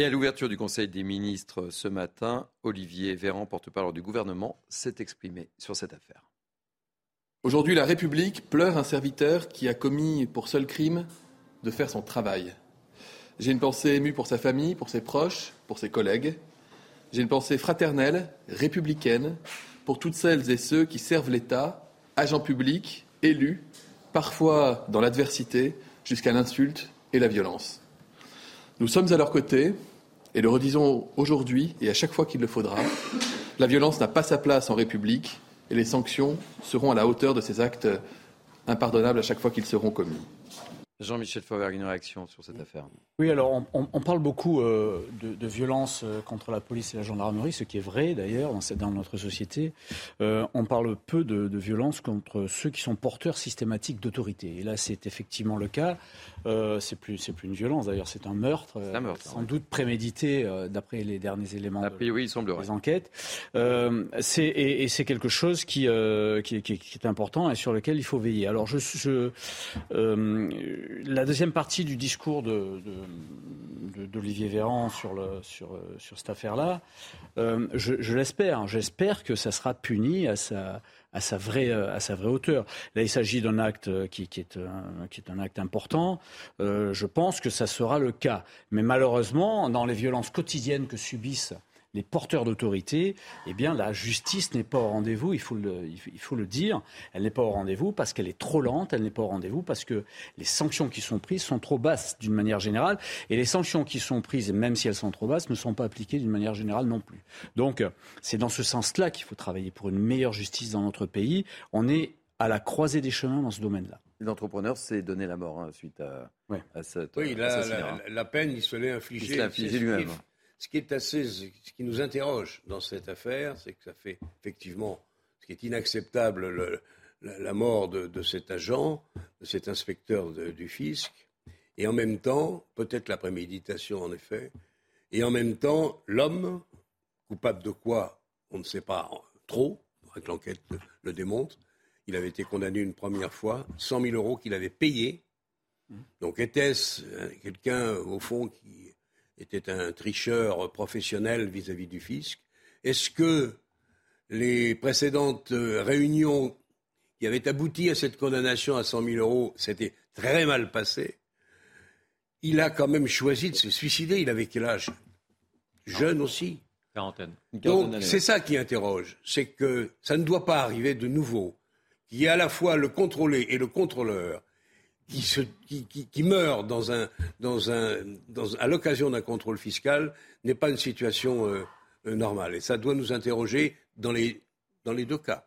Et à l'ouverture du Conseil des ministres ce matin, Olivier Véran, porte-parole du gouvernement, s'est exprimé sur cette affaire.
Aujourd'hui, la République pleure un serviteur qui a commis pour seul crime de faire son travail. J'ai une pensée émue pour sa famille, pour ses proches, pour ses collègues. J'ai une pensée fraternelle, républicaine, pour toutes celles et ceux qui servent l'État, agents publics, élus, parfois dans l'adversité, jusqu'à l'insulte et la violence. Nous sommes à leur côté, et le redisons aujourd'hui et à chaque fois qu'il le faudra. La violence n'a pas sa place en République, et les sanctions seront à la hauteur de ces actes impardonnables à chaque fois qu'ils seront commis.
Jean-Michel Fauvergue, une réaction sur cette affaire?
Oui, alors on, parle beaucoup euh, de, de, violence euh, contre la police et la gendarmerie, ce qui est vrai d'ailleurs dans, dans, notre société. Euh, on parle peu de, de, violence contre ceux qui sont porteurs systématiques d'autorité. Et là, c'est effectivement le cas. Euh, c'est plus, c'est plus une violence d'ailleurs, c'est un meurtre, un meurtre sans doute prémédité d'après les derniers éléments
Après, oui, il
des enquêtes. c'est, et, et c'est quelque chose qui, qui, qui, qui, est important et sur lequel il faut veiller. Alors, je, je la deuxième partie du discours d'Olivier Véran sur, cette affaire-là, euh, je, l'espère. J'espère que ça sera puni à sa, à sa, vraie, hauteur. Là, il s'agit d'un acte qui, qui, est un, qui est un acte important. Euh, je pense que ça sera le cas. Mais malheureusement, dans les violences quotidiennes que subissent les porteurs d'autorité, eh bien, la justice n'est pas au rendez-vous, il faut le, il faut le dire. Elle n'est pas au rendez-vous parce qu'elle est trop lente, elle n'est pas au rendez-vous parce que les sanctions qui sont prises sont trop basses d'une manière générale. Et les sanctions qui sont prises, même si elles sont trop basses, ne sont pas appliquées d'une manière générale non plus. Donc, c'est dans ce sens-là qu'il faut travailler pour une meilleure justice dans notre pays. On est à la croisée des chemins dans ce domaine-là.
L'entrepreneur s'est donné la mort hein, suite à, à cette.
Oui, la, la, peine, il se l'est infligée.
lui-même.
Ce qui est assez, ce qui nous interroge dans cette affaire, c'est que ça fait effectivement, ce qui est inacceptable, la, mort de, cet agent, de cet inspecteur du fisc, et en même temps, peut-être la préméditation en effet, et en même temps, l'homme, coupable de quoi, on ne sait pas trop, que l'enquête le, démontre, il avait été condamné une première fois, 100 000 euros qu'il avait payés. Donc était-ce euh, quelqu'un, au fond, qui était un tricheur professionnel vis-à-vis du fisc. Est-ce que les précédentes euh, réunions qui avaient abouti à cette condamnation à 100 000 euros s'étaient très mal passées? Il a quand même choisi de se suicider. Il avait quel âge? Jeune aussi.
Quarantaine.
Donc c'est ça qui interroge. C'est que ça ne doit pas arriver de nouveau. Qu'il y ait à la fois le contrôlé et le contrôleur qui, se, qui, qui, qui meurt dans un, dans un, dans, à l'occasion d'un contrôle fiscal n'est pas une situation euh, euh, normale. Et ça doit nous interroger dans les, dans les deux cas.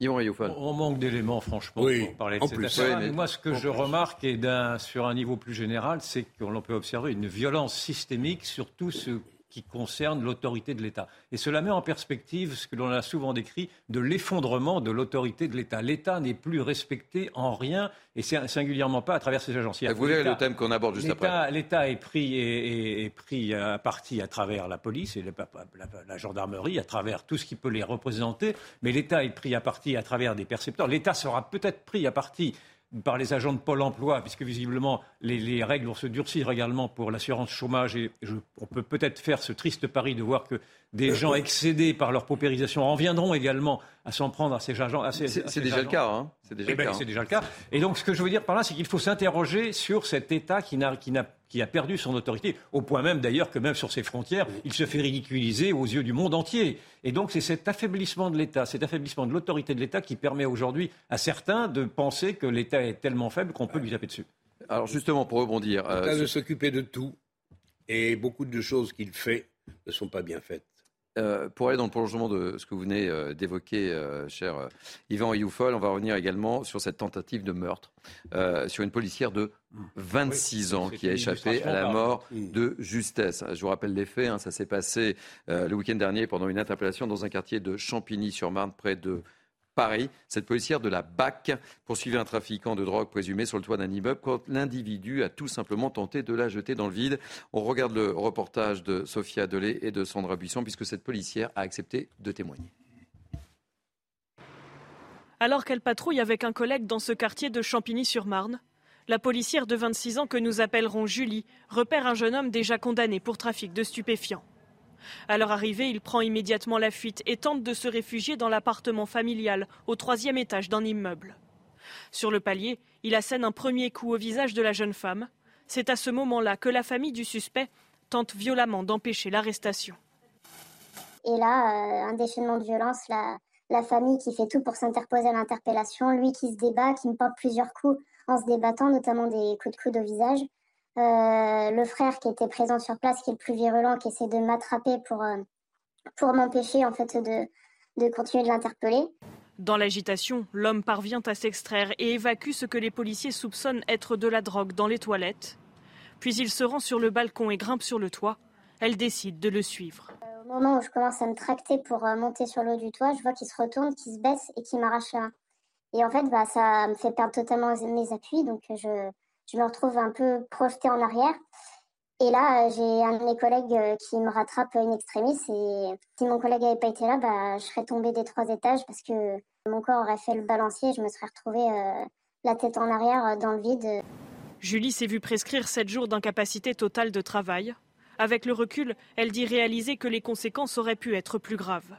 On manque d'éléments, franchement, pour parler de cette plus. affaire. moi, ce que je remarque, et sur un niveau plus général, c'est qu'on peut observer une violence systémique sur tout ce qui concerne l'autorité de l'État. Et cela met en perspective ce que l'on a souvent décrit de l'effondrement de l'autorité de l'État. L'État n'est plus respecté en rien, et singulièrement pas à travers ses agences.
Vous verrez le thème qu'on aborde juste après.
L'État est pris, est, pris à partie à travers la police et la, la, gendarmerie, à travers tout ce qui peut les représenter, mais l'État est pris à partie à travers des percepteurs. L'État sera peut-être pris à partie par les agents de Pôle emploi, puisque visiblement les, règles vont se durcir également pour l'assurance chômage. Et on peut peut-être faire ce triste pari de voir que des gens excédés par leur paupérisation en viendront également à s'en prendre à ces agents.
C'est déjà, le cas. Hein
c'est déjà, eh ben, déjà, le cas. Et donc, ce que je veux dire par là, c'est qu'il faut s'interroger sur cet État qui, n'a, qui, a perdu son autorité, au point même d'ailleurs que même sur ses frontières, il se fait ridiculiser aux yeux du monde entier. Et donc, c'est cet affaiblissement de l'État, cet affaiblissement de l'autorité de l'État qui permet aujourd'hui à certains de penser que l'État est tellement faible qu'on peut lui taper dessus.
Alors, justement, pour rebondir.
L'État euh, de s'occuper de tout, et beaucoup de choses qu'il fait ne sont pas bien faites.
Euh, pour aller dans le prolongement de ce que vous venez euh, d'évoquer, euh, cher Yvan Youfol, on va revenir également sur cette tentative de meurtre sur une policière de 26 ans qui a échappé à la mort de justesse. Je vous rappelle les faits, hein, ça s'est passé le week-end dernier pendant une interpellation dans un quartier de Champigny-sur-Marne, près de Paris. Cette policière de la BAC poursuivait un trafiquant de drogue présumé sur le toit d'un immeuble quand l'individu a tout simplement tenté de la jeter dans le vide. On regarde le reportage de Sophia Delay et de Sandra Buisson puisque cette policière a accepté de témoigner.
Alors qu'elle patrouille avec un collègue dans ce quartier de Champigny-sur-Marne, la policière de 26 ans que nous appellerons Julie repère un jeune homme déjà condamné pour trafic de stupéfiants. À leur arrivée, il prend immédiatement la fuite et tente de se réfugier dans l'appartement familial au troisième étage d'un immeuble. Sur le palier, il assène un premier coup au visage de la jeune femme. C'est à ce moment-là que la famille du suspect tente violemment d'empêcher l'arrestation.
Et là, euh, un déchaînement de violence, la, la famille qui fait tout pour s'interposer à l'interpellation, lui qui se débat, qui me porte plusieurs coups en se débattant, notamment des coups de coude au visage. Euh, le frère qui était présent sur place, qui est le plus virulent, qui essaie de m'attraper pour, euh, pour m'empêcher en fait de, de continuer de l'interpeller.
Dans l'agitation, l'homme parvient à s'extraire et évacue ce que les policiers soupçonnent être de la drogue dans les toilettes. Puis il se rend sur le balcon et grimpe sur le toit. Elle décide de le suivre.
Euh, au moment où je commence à me tracter pour monter sur le haut du toit, je vois qu'il se retourne, qu'il se baisse et qu'il m'arrache main. Et en fait, bah, ça me fait perdre totalement mes appuis, donc je, je me retrouve un peu projetée en arrière. Et là, j'ai un de mes collègues euh, qui me rattrape une extrémiste. Et si mon collègue n'avait pas été là, bah, je serais tombée des trois étages parce que mon corps aurait fait le balancier. Je me serais retrouvée euh, la tête en arrière euh, dans le vide.
Julie s'est vue prescrire sept jours d'incapacité totale de travail. Avec le recul, elle dit réaliser que les conséquences auraient pu être plus graves.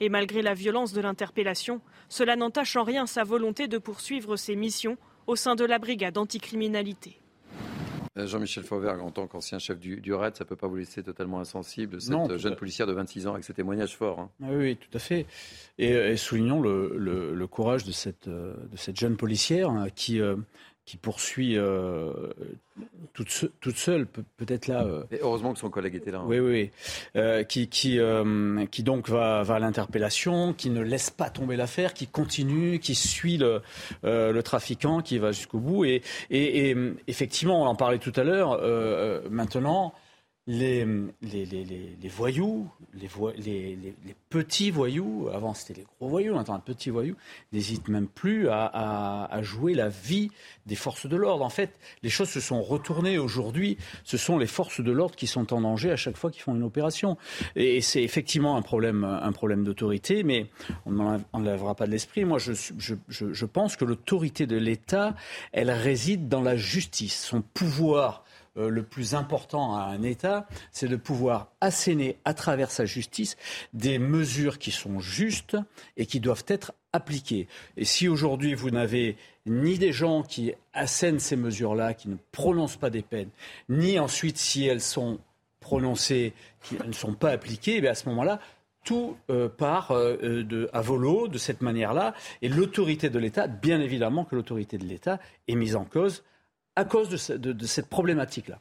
Et malgré la violence de l'interpellation, cela n'entache en rien sa volonté de poursuivre ses missions au sein de la brigade anticriminalité.
Euh, Jean-Michel Fauvergue, en tant qu'ancien chef du, RAID, ça ne peut pas vous laisser totalement insensible, cette jeune policière de 26 ans avec ce témoignage fort. Hein.
Ah oui, tout à fait. Et, soulignons le, courage de cette, euh, de cette jeune policière hein, qui, euh, qui poursuit euh, toute, seule, peut-être là.
Euh, heureusement que son collègue était là. Hein.
Oui, oui, euh, qui, qui, qui, donc va, va à l'interpellation, qui ne laisse pas tomber l'affaire, qui continue, qui suit le, le trafiquant, qui va jusqu'au bout. Et, et, et, effectivement, on en parlait tout à l'heure, maintenant, les, les, les, les, voyous, les, les, petits voyous, avant c'était les gros voyous, maintenant les petits voyous, n'hésitent même plus à, à, jouer la vie des forces de l'ordre. En fait, les choses se sont retournées aujourd'hui. Ce sont les forces de l'ordre qui sont en danger à chaque fois qu'ils font une opération. Et, c'est effectivement un problème, un problème d'autorité, mais on n'enlèvera pas de l'esprit. Moi, je, je, je, je pense que l'autorité de l'État, elle réside dans la justice. Son pouvoir euh, le plus important à un État, c'est de pouvoir asséner à travers sa justice des mesures qui sont justes et qui doivent être appliquées. Et si aujourd'hui vous n'avez ni des gens qui assènent ces mesures-là, qui ne prononcent pas des peines, ni ensuite si elles sont prononcées, qui ne sont pas appliquées, eh à ce moment-là, tout euh, part euh, à volo de cette manière-là. Et l'autorité de l'État, bien évidemment que l'autorité de l'État est mise en cause à cause de, cette problématique-là.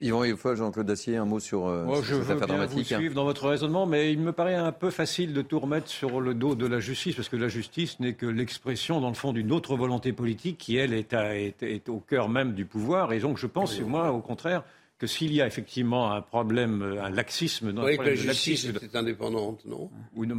Yvan Eiffel, Jean-Claude Dacier, un mot sur, euh,
je
cette
affaire
dramatique.
Je veux suivre dans votre raisonnement, mais il me paraît un peu facile de tout remettre sur le dos de la justice, parce que la justice n'est que l'expression, dans le fond, d'une autre volonté politique qui, elle, est, est, au cœur même du pouvoir. Et donc, je pense, moi, au contraire, que s'il y a effectivement un problème, euh, un laxisme
dans oui, la justice est indépendante, non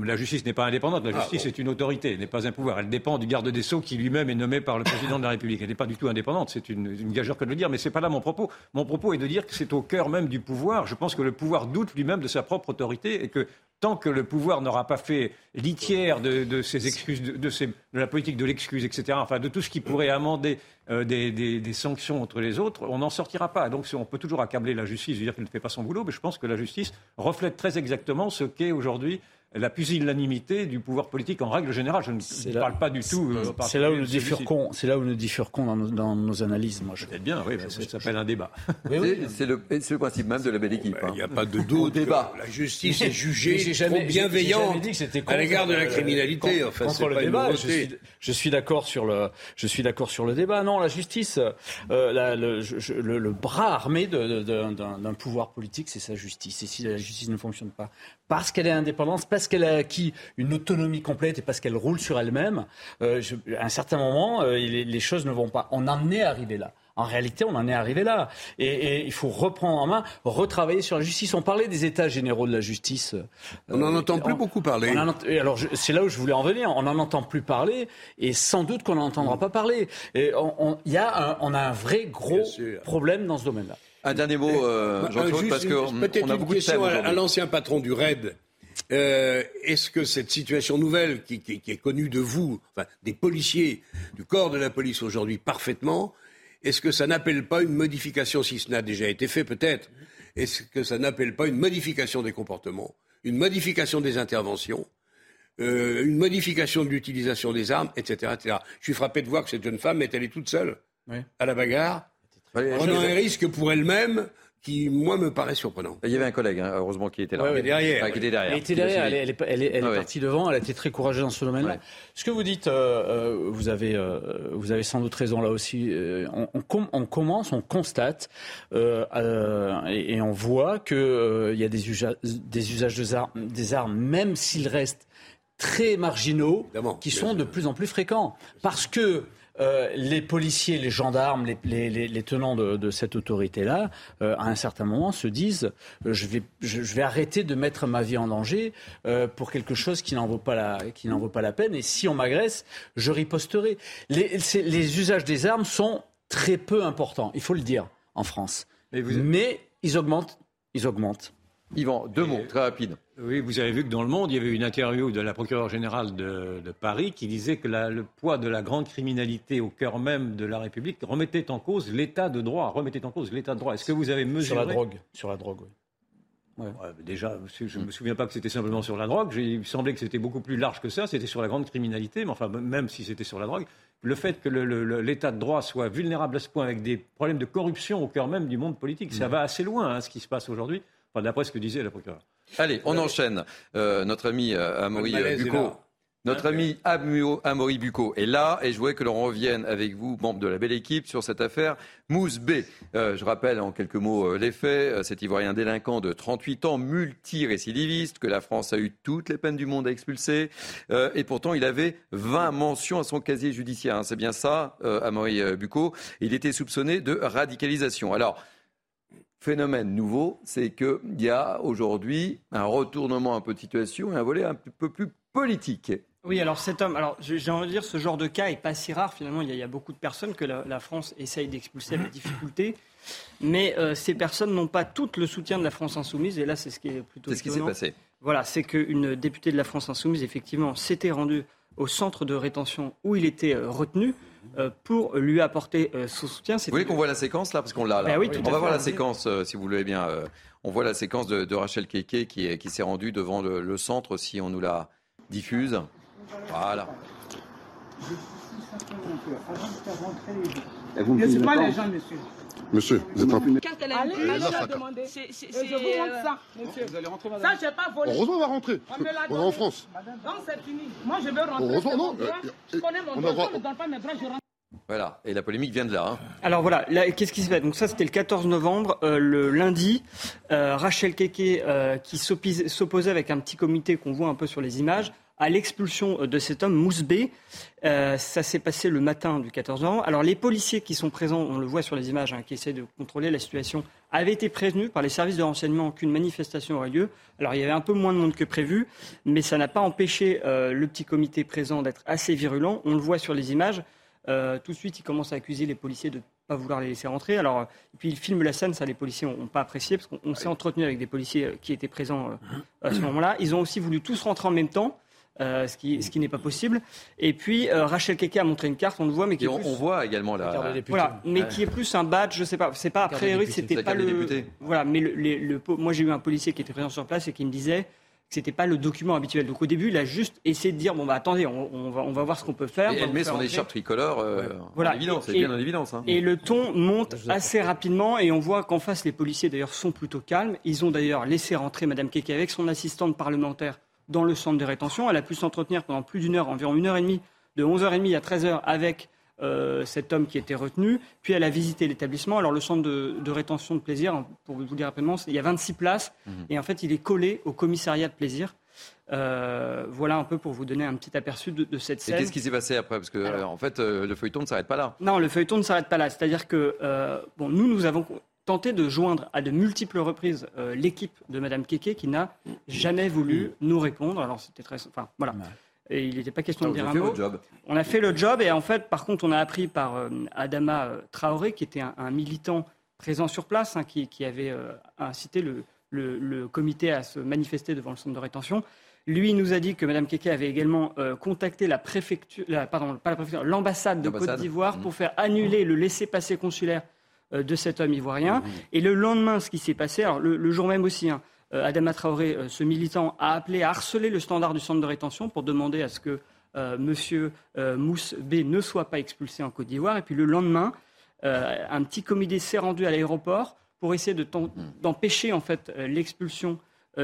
La justice n'est pas indépendante. La ah, justice est une autorité, n'est pas un pouvoir. Elle dépend du garde des sceaux qui lui-même est nommé par le président de la République. Elle n'est pas du tout indépendante. C'est une, une gageure que de le dire, mais c'est pas là mon propos. Mon propos est de dire que c'est au cœur même du pouvoir. Je pense que le pouvoir doute lui-même de sa propre autorité et que tant que le pouvoir n'aura pas fait litière de, ses excuses, de, la politique de l'excuse, etc., enfin de tout ce qui pourrait amender euh, des, sanctions entre les autres, on n'en sortira pas. Donc on peut toujours accabler la justice, dire qu'elle ne fait pas son boulot, mais je pense que la justice reflète très exactement ce qu'est aujourd'hui la pusillanimité du pouvoir politique en règle générale. Je ne parle pas du tout.
Euh, c'est là où nous diffurquons. C'est là où nous diffurquons dans nos, analyses. Moi,
je... peut bien. Oui, ça, s'appelle un débat. (laughs)
c'est le, le, principe même de la belle équipe.
Il n'y a hein. pas de doute. débat. La justice est (laughs) jugée trop bienveillante à l'égard de la criminalité.
Contre, contre le débat. Je suis, d'accord sur le. Je suis d'accord sur le débat. Non, la justice, euh, le, le, bras armé d'un pouvoir politique, c'est sa justice. Et si la justice ne fonctionne pas, parce qu'elle est indépendante, parce qu'elle a acquis une autonomie complète et parce qu'elle roule sur elle-même, euh, à un certain moment, euh, les, choses ne vont pas. On en est arrivé là. En réalité, on en est arrivé là. Et, il faut reprendre en main, retravailler sur la justice. On parlait des états généraux de la justice.
On n'en entend plus beaucoup parler.
alors, c'est là où je voulais en venir. On n'en entend plus parler et sans doute qu'on n'en entendra pas parler. Et on, y a on a un vrai gros problème dans ce domaine-là.
Un dernier mot, euh, Jean-Claude, parce qu'on a beaucoup de question
à, l'ancien patron du RAID. Euh, est-ce que cette situation nouvelle, qui, est connue de vous, enfin, des policiers, du corps de la police aujourd'hui parfaitement, est-ce que ça n'appelle pas une modification, si ce n'a déjà été fait peut-être, est-ce que ça n'appelle pas une modification des comportements, une modification des interventions euh, une modification de l'utilisation des armes, etc., etc. Je suis frappé de voir que cette jeune femme est allée toute seule à la bagarre, prenant un risque pour elle-même qui, moi, me paraît surprenant.
Il y avait un collègue, hein, heureusement, qui était là.
Ouais, ouais. Derrière,
Enfin, qui était derrière.
Elle était derrière, elle, est- elle est, elle est- elle est partie devant, elle a été très courageuse dans ce domaine-là. Ce que vous dites, euh, euh, vous, avez, euh, vous avez sans doute raison là aussi. euh, on, on com- on commence, on constate euh, euh, et, et on voit qu'il y a des, usa- des usages des armes, des armes, même s'ils restent très marginaux, qui sont de plus en plus fréquents. Parce que euh, les policiers, les gendarmes, les, les- les- les tenants de, de cette autorité-là, euh, à un certain moment, se disent euh, je, vais, je, je vais arrêter de mettre ma vie en danger pour quelque chose qui n'en vaut pas la, qui vaut pas la peine. Et si on m'agresse, je riposterai. Les, usages des armes sont très peu importants, il faut le dire, en France. Mais ils augmentent, ils augmentent.
Yvan, deux mots, très rapides.
Oui, vous avez vu que dans le monde, il y avait une interview de la procureure générale de, de Paris qui disait que la- le poids de la grande criminalité au cœur même de la République remettait en cause l'état de droit, remettait en cause l'état de droit. Est-ce que vous avez mesuré
Sur la drogue, sur la drogue, oui.
Ouais, déjà, je ne me souviens pas que c'était simplement sur la drogue. Il me semblait que c'était beaucoup plus large que ça. C'était sur la grande criminalité. Mais enfin, même si c'était sur la drogue, le fait que l'état de droit soit vulnérable à ce point, avec des problèmes de corruption au cœur même du monde politique, ça
Mm.
va assez loin, hein, ce qui se passe aujourd'hui. Enfin, d'après ce que disait la procureure.
Allez, on enchaîne. Euh, notre ami euh, Amaury euh, Bucco.
là.
Notre ami Amu- Amaury Bucco est là et je voudrais que l'on revienne avec vous, membre de la belle équipe, sur cette affaire Mousse B. Euh, je rappelle en quelques mots euh, les faits. Cet Ivoirien délinquant de 38 ans, multirécidiviste, que la France a eu toutes les peines du monde à expulser. Euh, et pourtant, il avait 20 mentions à son casier judiciaire. hein. C'est bien ça, euh, Amaury Bucco. Il était soupçonné de radicalisation. Alors, phénomène nouveau, c'est qu'il y a aujourd'hui un retournement un peu de situation et un volet un peu plus politique.
Oui, alors cet homme, alors j'ai envie de dire, ce genre de cas est pas si rare. Finalement, il y a, il y a beaucoup de personnes que la, la France essaye d'expulser avec difficulté. Mais euh, ces personnes n'ont pas tout le soutien de la France insoumise. Et là, c'est ce qui est plutôt.
C'est ce qui s'est passé.
Voilà, c'est qu'une députée de la France insoumise, effectivement, s'était rendue au centre de rétention où il était euh, retenu pour lui apporter euh, son soutien.
Vous voulez qu'on voit la séquence là Parce qu'on l'a là.
Ben oui, tout
on va
fait.
voir la séquence, euh, si vous voulez bien. euh, on voit la séquence de, de Rachel Keke qui, qui s'est rendue devant le, le centre, si on nous la diffuse. Voilà.
Je ne suis pas les gens, monsieur.
Monsieur, vous êtes un...
Qu'est-ce qu'elle a
Allez, allez,
Elle a
ça-
demandé.
c'est-
Et
c'est-
Je vous montre
euh,
ça, monsieur.
vous allez rentrer, madame.
Ça, je n'ai pas volé.
Heureusement, on va rentrer.
On l'a
On est en. France.
Donc, c'est fini. Moi, je veux rentrer.
Heureusement, non,
droit.
euh,
Je connais mon droit.
droit-
Si on ne donne pas mes droits, je rentre.
Voilà. Et la polémique vient de là. hein.
Alors voilà, là, qu'est-ce qui se passe? Donc ça, c'était le 14 novembre. Euh, le lundi, euh, Rachel Keke, euh, qui s'opposait avec un petit comité qu'on voit un peu sur les images, à l'expulsion euh, de cet homme, Mousse B. Euh, ça s'est passé le matin du 14 novembre. Alors les policiers qui sont présents, on le voit sur les images, hein, qui essaient de contrôler la situation, avaient été prévenus par les services de renseignement qu'une manifestation aurait lieu. Alors il y avait un peu moins de monde que prévu, mais ça n'a pas empêché euh, le petit comité présent d'être assez virulent. On le voit sur les images. Euh, tout de suite, il commence à accuser les policiers de ne pas vouloir les laisser rentrer. Alors, et puis il filme la scène, ça les policiers n'ont pas apprécié parce qu'on on s'est entretenu avec des policiers qui étaient présents à ce moment-là. Ils ont aussi voulu tous rentrer en même temps. Euh, ce qui, ce qui n'est pas possible. Et puis euh, Rachel Keke a montré une carte, on le voit, mais qui est
on,
plus...
on voit également la.
Voilà, mais
Ouais.
qui est plus un badge, je sais pas, c'est pas a priori, c'était pas le.
député.
Voilà, mais le, moi j'ai eu un policier qui était présent sur place et qui me disait que c'était pas le document habituel. Donc au début, il a juste essayé de dire bon bah attendez, on, on va on va voir ce qu'on peut faire.
Et elle met son écharpe tricolore euh,
Voilà.
en évidence. C'est
Et-
bien en évidence. hein.
Et le ton monte assez rapidement et on voit qu'en face, les policiers d'ailleurs sont plutôt calmes. Ils ont d'ailleurs laissé rentrer Madame Keke avec son assistante parlementaire dans le centre de rétention. Elle a pu s'entretenir pendant plus d'une heure, environ une heure et demie, de 11h30 à 13h avec euh, cet homme qui était retenu. Puis elle a visité l'établissement. Alors le centre de, de rétention de plaisir, hein, pour vous dire rapidement, il y a 26 places
Mhm.
et en fait il est collé au commissariat de plaisir. Euh, voilà un peu pour vous donner un petit aperçu de, de cette
Et
scène.
qu'est-ce qui s'est passé après? Parce que euh, en fait, euh, le feuilleton ne s'arrête pas là.
Non, le feuilleton ne s'arrête pas là. C'est-à-dire que bon, nous, nous avons tenté de joindre à de multiples reprises euh, l'équipe de Madame Keke qui n'a jamais voulu nous répondre. Alors c'était très, enfin voilà. Et il n'était pas question de dire un
fait
mot.
job.
On a fait le job et en fait, par contre, on a appris par euh, Adama euh, Traoré, qui était un, un militant présent sur place, hein, qui, qui avait euh, incité le, le- le comité à se manifester devant le centre de rétention. Lui il nous a dit que Mme Keke avait également euh, contacté la préfecture, la- pardon, pas la préfecture, l'ambassade de. Côte d'Ivoire
Mhm.
pour faire annuler le laissez-passer consulaire de cet homme ivoirien. Et le lendemain, ce qui s'est passé, alors le, le jour même aussi, hein, euh, Adama Traoré, euh, ce militant, a appelé à harceler le standard du centre de rétention pour demander à ce que euh, Monsieur euh, Mousse B ne soit pas expulsé en Côte d'Ivoire. Et puis le lendemain, euh, un petit comité s'est rendu à l'aéroport pour essayer de ten- d'empêcher en fait euh, l'expulsion euh,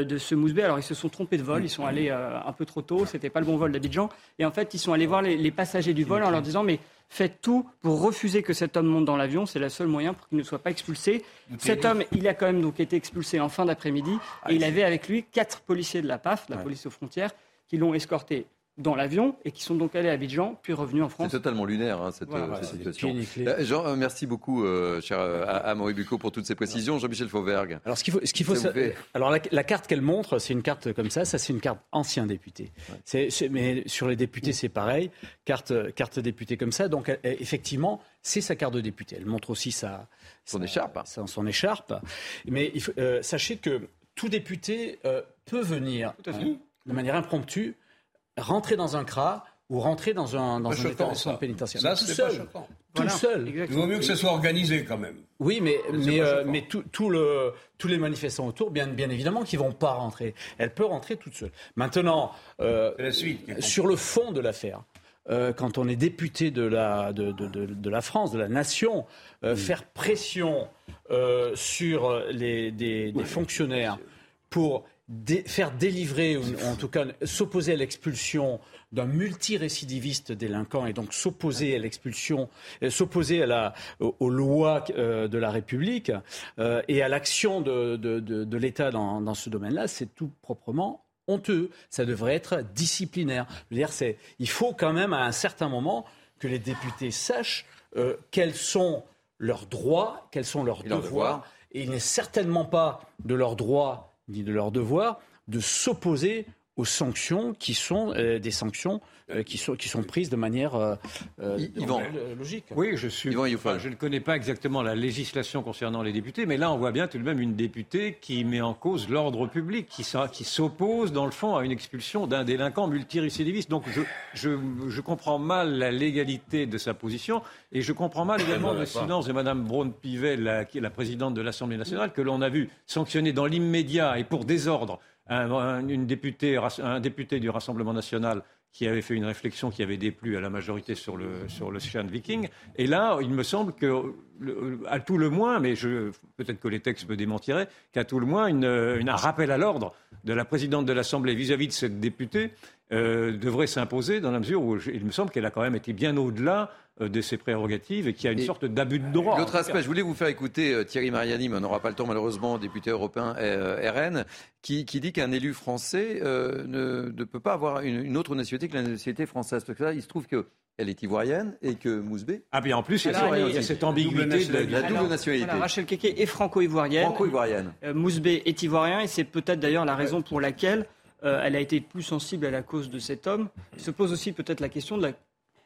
de ce Mousse B. Alors ils se sont trompés de vol, ils sont allés euh, un peu trop tôt, c'était pas le bon vol d'Abidjan. Et en fait, ils sont allés voir les, les passagers du vol en leur disant mais faites tout pour refuser que cet homme monte dans l'avion, c'est le seul moyen pour qu'il ne soit pas expulsé. Cet homme, il a quand même donc été expulsé en fin d'après-midi et il avait avec lui quatre policiers de la PAF, la police aux frontières, qui l'ont escorté dans l'avion et qui sont donc allés à Abidjan, puis revenus en France.
C'est totalement lunaire, hein, cette,
Voilà,
euh,
voilà,
cette
c'est
situation. Euh, Jean, euh, merci beaucoup, euh, cher euh, à- Amaury Bucco, pour toutes ces précisions. Jean-Michel Fauvergue.
Alors, ce qu'il faut, ce qu'il faut
Ça vous
sa-
fait-
alors la, la carte qu'elle montre, c'est une carte comme ça. Ça, c'est une carte ancien député. C'est- c'est- mais sur les députés, c'est pareil. Carte, carte député comme ça. Donc, elle- effectivement, c'est sa carte de député. Elle montre aussi sa
son écharpe.
Son, son écharpe. Mais il faut- euh, sachez que tout député euh, peut venir euh, de manière impromptue rentrer dans un CRA ou rentrer dans un, dans un établissement pénitentiaire.
Ça,
tout
pas
seul.
choquant.
Tout
Voilà.
seul.
Il vaut mieux que ce soit organisé quand même.
Oui, mais, mais, euh, mais tout, tout le, tous les manifestants autour, bien, bien évidemment, qui vont pas rentrer. Elle peut rentrer toute seule. Maintenant, euh, sur le fond de l'affaire, euh, quand on est député de la, de, de- de- de la France, de la nation, faire pression sur les, des, des fonctionnaires pour dé- faire délivrer, ou en tout cas s'opposer à l'expulsion d'un multirécidiviste délinquant et donc s'opposer à l'expulsion, euh, s'opposer à la, aux, aux lois euh, de la République euh, et à l'action de, de- de- de l'État dans, dans ce domaine-là, c'est tout proprement honteux. Ça devrait être disciplinaire. Je veux dire, c'est, il faut quand même à un certain moment que les députés sachent euh, quels sont leurs droits, quels sont leurs
Et leurs
devoirs. Et il n'est certainement pas de leur droit ni de leur devoir de s'opposer aux sanctions qui sont euh, des sanctions euh, qui, sont, qui sont prises de manière euh,
Yvan.
logique.
Oui, je suis. enfin, je ne connais pas exactement la législation concernant les députés, mais là, on voit bien tout de même une députée qui met en cause l'ordre public, qui, s'oppose, dans le fond, à une expulsion d'un délinquant multirécidiviste. Donc, je, je, je comprends mal la légalité de sa position et je comprends mal également le silence de Mme Braun-Pivet, la présidente de l'Assemblée nationale, que l'on a vu sanctionner dans l'immédiat et pour désordre un, un- une députée, un député du Rassemblement national qui avait fait une réflexion qui avait déplu à la majorité sur le, sur Viking. Et là, il me semble que, à tout le moins, mais peut-être que les textes me démentiraient, qu'à tout le moins, une, un rappel à l'ordre de la présidente de l'Assemblée vis-à-vis de cette députée euh, devrait s'imposer dans la mesure où il me semble qu'elle a quand même été bien au-delà de ses prérogatives et qu'il y a une
Et
sorte d'abus de droit.
L'autre aspect, je voulais vous faire écouter euh, Thierry Mariani, mais on n'aura pas le temps malheureusement, député européen euh, RN, qui, qui dit qu'un élu français euh, ne, ne peut pas avoir une, une autre nationalité que la nationalité française. Parce que là, il se trouve qu'elle est ivoirienne et que Mousbé.
Ah, bien en plus, il y a,
Alors,
cette-
elle est-
il y a cette ambiguïté de
la double
Alors,
nationalité.
voilà, Rachel Keke est franco-ivoirienne.
Franco-ivoirienne.
Euh, Mousbé est ivoirien et c'est peut-être d'ailleurs la raison pour laquelle euh, elle a été plus sensible à la cause de cet homme. Il se pose aussi peut-être la question de la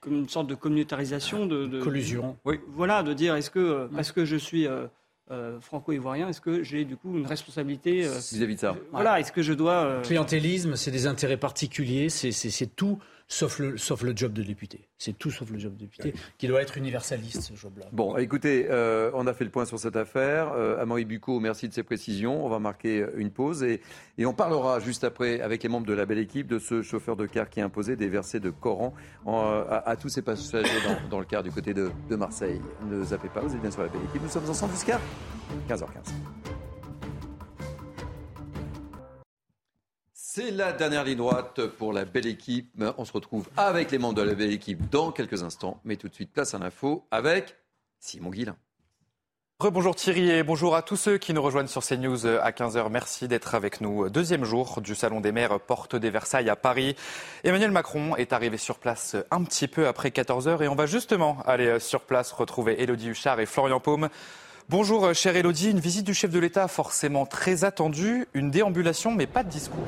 comme une sorte de communautarisation de, de-
Collusion.
Oui.
Voilà, de dire est-ce que euh, parce que je suis euh, euh, franco-ivoirien, est-ce que j'ai du coup une responsabilité euh,
Vis-à-vis de ça.
Voilà, est-ce que je dois euh,
Clientélisme, c'est des intérêts particuliers, c'est tout sauf le, sauf le job de député. C'est tout sauf le job de député, qui doit être universaliste, ce job-là.
Bon, écoutez, euh, on a fait le point sur cette affaire. Euh, Amaury Bucco, merci de ces précisions. On va marquer une pause et, et on parlera juste après avec les membres de la belle équipe de ce chauffeur de car qui a imposé des versets de Coran en- à, à tous ses passagers dans, dans le car du côté de, de Marseille. Ne zappez pas, vous êtes bien sur la belle équipe. Nous sommes ensemble jusqu'à 15h15. C'est la dernière ligne droite pour la belle équipe. On se retrouve avec les membres de la belle équipe dans quelques instants. Mais tout de suite, place à l'info avec Simon Guillain.
Rebonjour Thierry et bonjour à tous ceux qui nous rejoignent sur CNews à 15h. Merci d'être avec nous. Deuxième jour du Salon des maires Porte des Versailles à Paris. Emmanuel Macron est arrivé sur place un petit peu après 14h et on va justement aller sur place retrouver Élodie Huchard et Florian Paume. Bonjour chère Élodie, une visite du chef de l'État forcément très attendue, une déambulation mais pas de discours.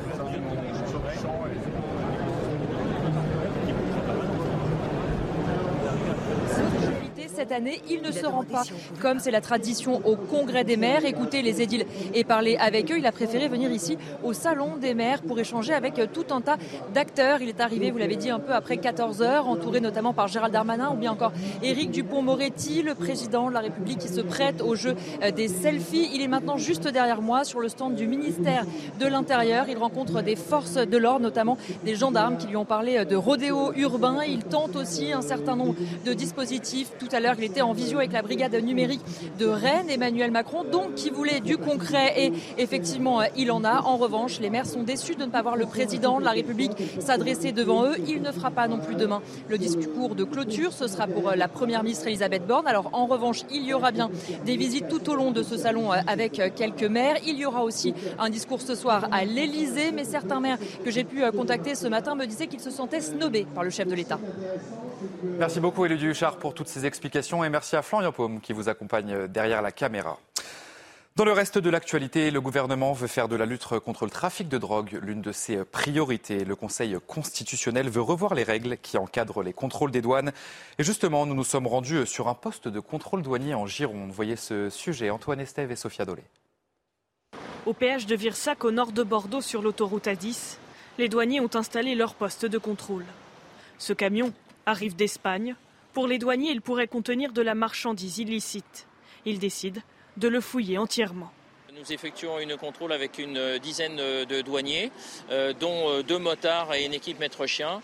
Cette année, il ne se rend pas, comme c'est la tradition, au congrès des maires, écouter les édiles et parler avec eux. Il a préféré venir ici au salon des maires pour échanger avec tout un tas d'acteurs. Il est arrivé, vous l'avez dit, un peu après 14 heures, entouré notamment par Gérald Darmanin ou bien encore Éric Dupont-Moretti, le président de la République qui se prête au jeu des selfies. Il est maintenant juste derrière moi sur le stand du ministère de l'Intérieur. Il rencontre des forces de l'ordre, notamment des gendarmes qui lui ont parlé de rodéo urbain. Il tente aussi un certain nombre de dispositifs. Tout à l'heure, il était en visio avec la brigade numérique de Rennes, Emmanuel Macron, donc qui voulait du concret et effectivement, euh, il en a. En revanche, les maires sont déçus de ne pas voir le président de la République s'adresser devant eux. Il ne fera pas non plus demain le discours de clôture. Ce sera pour la première ministre Elisabeth Borne. Alors en revanche, il y aura bien des visites tout au long de ce salon euh, avec euh, quelques maires. Il y aura aussi un discours ce soir à l'Elysée, mais certains maires que j'ai pu euh, contacter ce matin me disaient qu'ils se sentaient snobés par le chef de l'État.
Merci beaucoup Élodie Huchard pour toutes ces explications et merci à Florian Paume qui vous accompagne derrière la caméra. Dans le reste de l'actualité, le gouvernement veut faire de la lutte contre le trafic de drogue l'une de ses priorités. Le Conseil constitutionnel veut revoir les règles qui encadrent les contrôles des douanes. Et justement, nous nous sommes rendus sur un poste de contrôle douanier en Gironde. Voyez ce sujet, Antoine Estève et Sophia Dolé.
Au péage de Virsac, au nord de Bordeaux, sur l'autoroute A10, les douaniers ont installé leur poste de contrôle. Ce camion arrive d'Espagne. Pour les douaniers, il pourrait contenir de la marchandise illicite. Ils décident de le fouiller entièrement.
Nous effectuons une contrôle avec une dizaine de douaniers, euh, dont deux motards et une équipe maître-chien,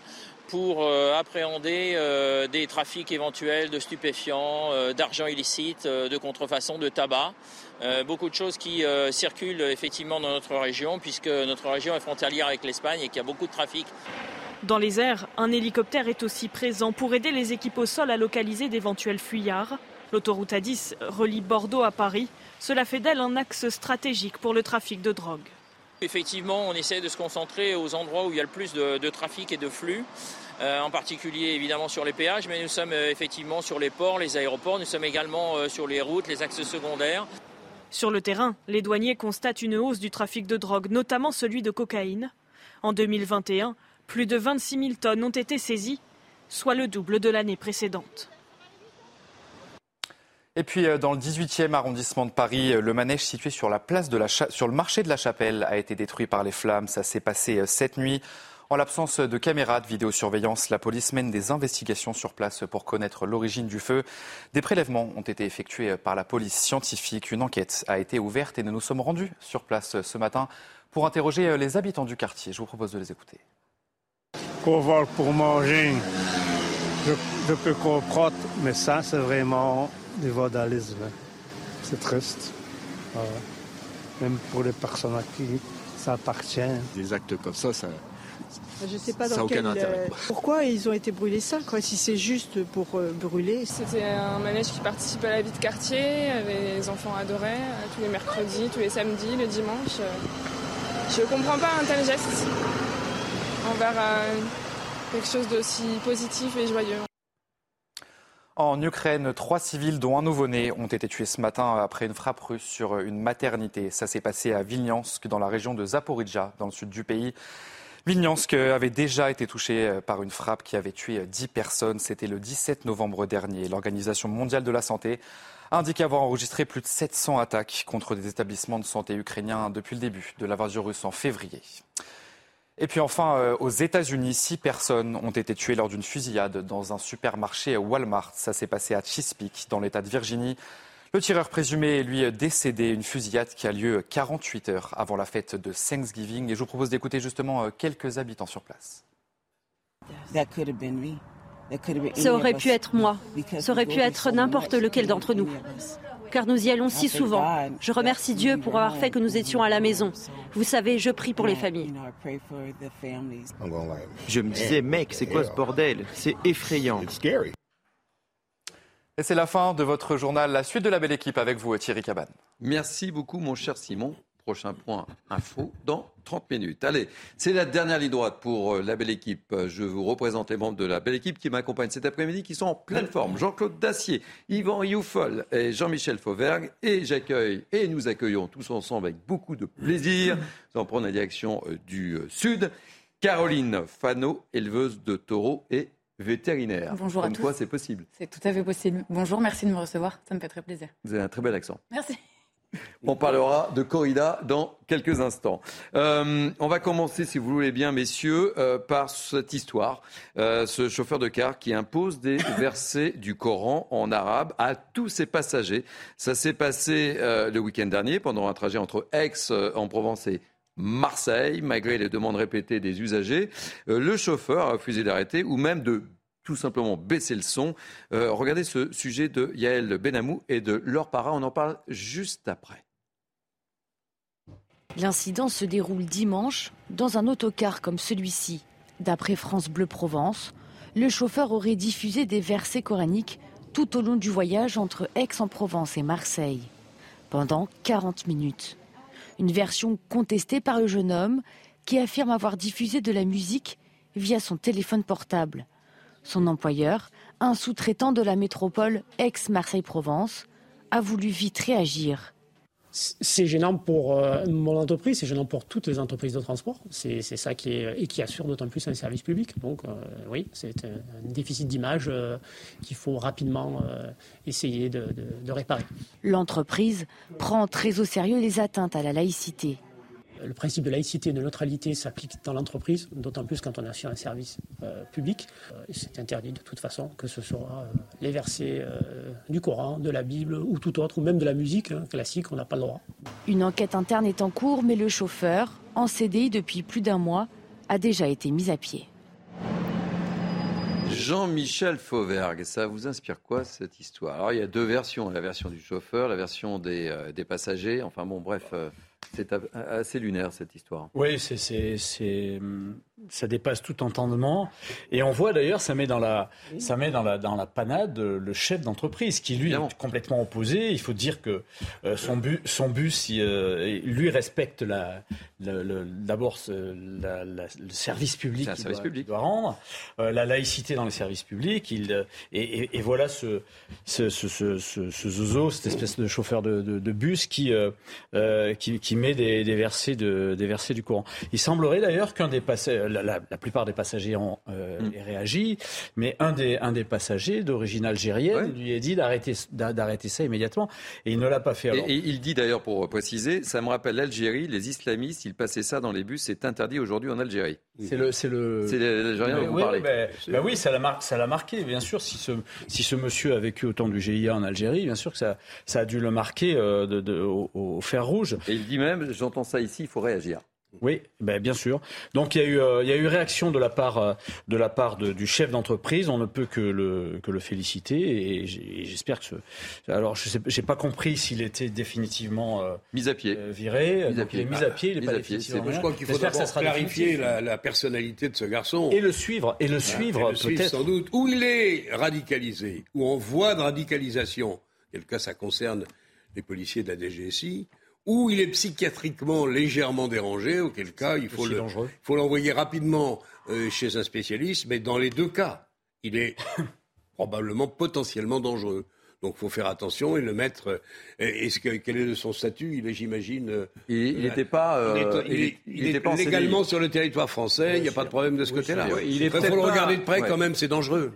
pour euh, appréhender euh, des trafics éventuels de stupéfiants, d'argent illicite, de contrefaçon, de tabac. beaucoup de choses qui circulent effectivement dans notre région, puisque notre région est frontalière avec l'Espagne et qu'il y a beaucoup de trafic.
Dans les airs, un hélicoptère est aussi présent pour aider les équipes au sol à localiser d'éventuels fuyards. L'autoroute A10 relie Bordeaux à Paris. Cela fait d'elle un axe stratégique pour le trafic de drogue.
Effectivement, on essaie de se concentrer aux endroits où il y a le plus de, de trafic et de flux. Euh, en particulier évidemment sur les péages, mais nous sommes euh, effectivement sur les ports, les aéroports, nous sommes également euh, sur les routes, les axes secondaires.
Sur le terrain, les douaniers constatent une hausse du trafic de drogue, notamment celui de cocaïne. En 2021, plus de 26 000 tonnes ont été saisies, soit le double de l'année précédente.
Et puis euh, dans le 18e arrondissement de Paris, euh, le manège situé sur, la place sur le marché de la Chapelle a été détruit par les flammes. Ça s'est passé euh, cette nuit. En l'absence de caméras de vidéosurveillance, la police mène des investigations sur place pour connaître l'origine du feu. Des prélèvements ont été effectués par la police scientifique. Une enquête a été ouverte et nous nous sommes rendus sur place ce matin pour interroger les habitants du quartier. Je vous propose de les écouter.
Pour voir pour manger, je, je peux comprendre, mais ça, c'est vraiment du vandalisme. C'est triste. Voilà. Même pour les personnes à qui ça appartient.
Des actes comme ça, ça.
Je sais pas
ça
dans
aucun
quel,
intérêt.
euh, pourquoi ils ont été brûlés ça, quoi, si c'est juste pour euh, brûler?
C'était un manège qui participe à la vie de quartier, les enfants adoraient, euh, tous les mercredis, tous les samedis, le dimanche. Je comprends pas un tel geste envers euh, quelque chose d'aussi positif et joyeux.
En Ukraine, trois civils, dont un nouveau-né, ont été tués ce matin après une frappe russe sur une maternité. Ça s'est passé à Vilniansk, dans la région de Zaporizhia, dans le sud du pays. Vilniansk avait déjà été touché par une frappe qui avait tué 10 personnes. C'était le 17 novembre dernier. L'Organisation mondiale de la santé a indiqué avoir enregistré plus de 700 attaques contre des établissements de santé ukrainiens depuis le début de l'invasion russe en février. Et puis enfin, euh, aux États-Unis, six personnes ont été tuées lors d'une fusillade dans un supermarché Walmart. Ça s'est passé à Chesapeake, dans l'État de Virginie. Le tireur présumé est lui décédé. Une fusillade qui a lieu 48 heures avant la fête de Thanksgiving. Et je vous propose d'écouter justement euh, quelques habitants sur place.
Ça aurait pu être moi. Ça aurait pu être n'importe lequel d'entre nous. Car nous y allons si souvent. Je remercie Dieu pour avoir fait que nous étions à la maison. Vous savez, je prie pour les familles.
Je me disais, mec, c'est quoi ce bordel? C'est effrayant.
Et c'est la fin de votre journal. La suite de la belle équipe avec vous, Thierry Cabane.
Merci beaucoup, mon cher Simon. Prochain point info dans 30 minutes. Allez, c'est la dernière ligne droite pour euh, la belle équipe. Je vous représente les membres de la belle équipe qui m'accompagnent cet après-midi, qui sont en pleine forme. Jean-Claude Dacier, Yvan Youfol et Jean-Michel Fauvergue. Et j'accueille et nous accueillons tous ensemble avec beaucoup de plaisir. Nous prendre la direction euh, du euh, sud. Caroline Fano, éleveuse de taureaux et vétérinaire.
Bonjour à
Comme
tous.
quoi, c'est possible.
C'est tout à fait possible. Bonjour, merci de me recevoir. Ça me fait très plaisir.
Vous avez un très bel accent.
Merci.
On parlera de corrida dans quelques instants. Euh, on va commencer, si vous voulez bien, messieurs, euh, par cette histoire. Euh, ce chauffeur de car qui impose des (coughs) versets du Coran en arabe à tous ses passagers. Ça s'est passé le week-end dernier pendant un trajet entre Aix en Provence et Marseille, malgré les demandes répétées des usagers. Le chauffeur a refusé d'arrêter ou même de tout simplement baisser le son. Euh, regardez ce sujet de Yael Benamou et de Laure Parra. On en parle juste après.
L'incident se déroule dimanche dans un autocar comme celui-ci. D'après France Bleu Provence, le chauffeur aurait diffusé des versets coraniques tout au long du voyage entre Aix-en-Provence et Marseille, pendant 40 minutes. Une version contestée par le jeune homme qui affirme avoir diffusé de la musique via son téléphone portable. Son employeur, un sous-traitant de la métropole Aix-Marseille-Provence, a voulu vite réagir.
C'est gênant pour euh, mon entreprise, c'est gênant pour toutes les entreprises de transport. C'est ça qui est et qui assure d'autant plus un service public. Donc euh, oui, c'est un, un déficit d'image euh, qu'il faut rapidement euh, essayer de, de- de réparer.
L'entreprise prend très au sérieux les atteintes à la laïcité.
Le principe de laïcité et de neutralité s'applique dans l'entreprise, d'autant plus quand on assure un service euh, public. Euh, c'est interdit de toute façon, que ce soit euh, les versets euh, du Coran, de la Bible ou tout autre, ou même de la musique hein, classique, on n'a pas le droit.
Une enquête interne est en cours, mais le chauffeur, en CDI depuis plus d'un mois, a déjà été mis à pied.
Jean-Michel Fauvergue, ça vous inspire quoi cette histoire? Alors il y a deux versions, la version du chauffeur, la version des, euh, des passagers. Enfin bon, bref, euh, c'est assez lunaire cette histoire.
Oui, c'est, hum, ça dépasse tout entendement. Et on voit d'ailleurs, ça met dans la, ça met dans la, dans la panade le chef d'entreprise qui lui est complètement opposé. Il faut dire que euh, son but, son bus, il, euh, lui respecte la, d'abord le service public qu'il
service
doit, doit rendre, euh, la laïcité dans les services publics. Il, euh, et, et- et voilà ce, ce, ce, ce, zozo, cette espèce de chauffeur de, de- de bus qui, qui, qui met des, des versets de, des versets du Coran. Il semblerait d'ailleurs qu'un des passagers, la, la- la plupart des passagers ont euh,
Mm.
réagi, mais un des, un des passagers d'origine algérienne lui a dit d'arrêter, d'a- d'arrêter ça immédiatement, et il ne l'a pas fait.
Et,
Alors,
et il dit d'ailleurs, pour préciser, ça me rappelle l'Algérie, les islamistes, ils passaient ça dans les bus, c'est interdit aujourd'hui en Algérie.
C'est le, c'est le.
C'est dont vous
Oui,
parlez.
ben, ben oui, ça l'a, mar- ça l'a marqué, bien sûr. Si ce, si ce monsieur a vécu au temps du GIA en Algérie, bien sûr que ça, ça a dû le marquer euh, de, de- au, au fer rouge.
Et il dit même, j'entends ça ici, il faut réagir.
Oui, ben bien sûr. Donc il y a eu, euh, il y a eu réaction de la part, euh, de la part de- du chef d'entreprise. On ne peut que le, que le féliciter et j'espère que ce. Alors je j'ai pas compris s'il était définitivement euh,
mis à pied,
viré.
Mis à
Donc, il est
pied.
mis à pied. Il est
Mis
pas
à pied,
Je crois qu'il faut
J'espère que ça
d'abord
sera
clarifier la, la personnalité de ce garçon.
Et le suivre, et le
le suivre,
peut-être.
sans doute. Où il est radicalisé, ou en voie de radicalisation, quel cas ça concerne les policiers de la DGSI, ou il est psychiatriquement légèrement dérangé, auquel cas il faut le-
dangereux.
il faut l'envoyer rapidement euh, chez un spécialiste, mais dans les deux cas, il est (coughs) probablement potentiellement dangereux. Donc il faut faire attention et le mettre. euh, Est-ce que quel est son statut? Il est, j'imagine. euh,
Il-
euh,
n'était pas, euh,
il est, il
il- il pas
légalement sur le territoire français. Il n'y a pas de problème de ce côté-là.
il est
Il faut le
pas-
regarder de près
ouais.
quand même. C'est dangereux.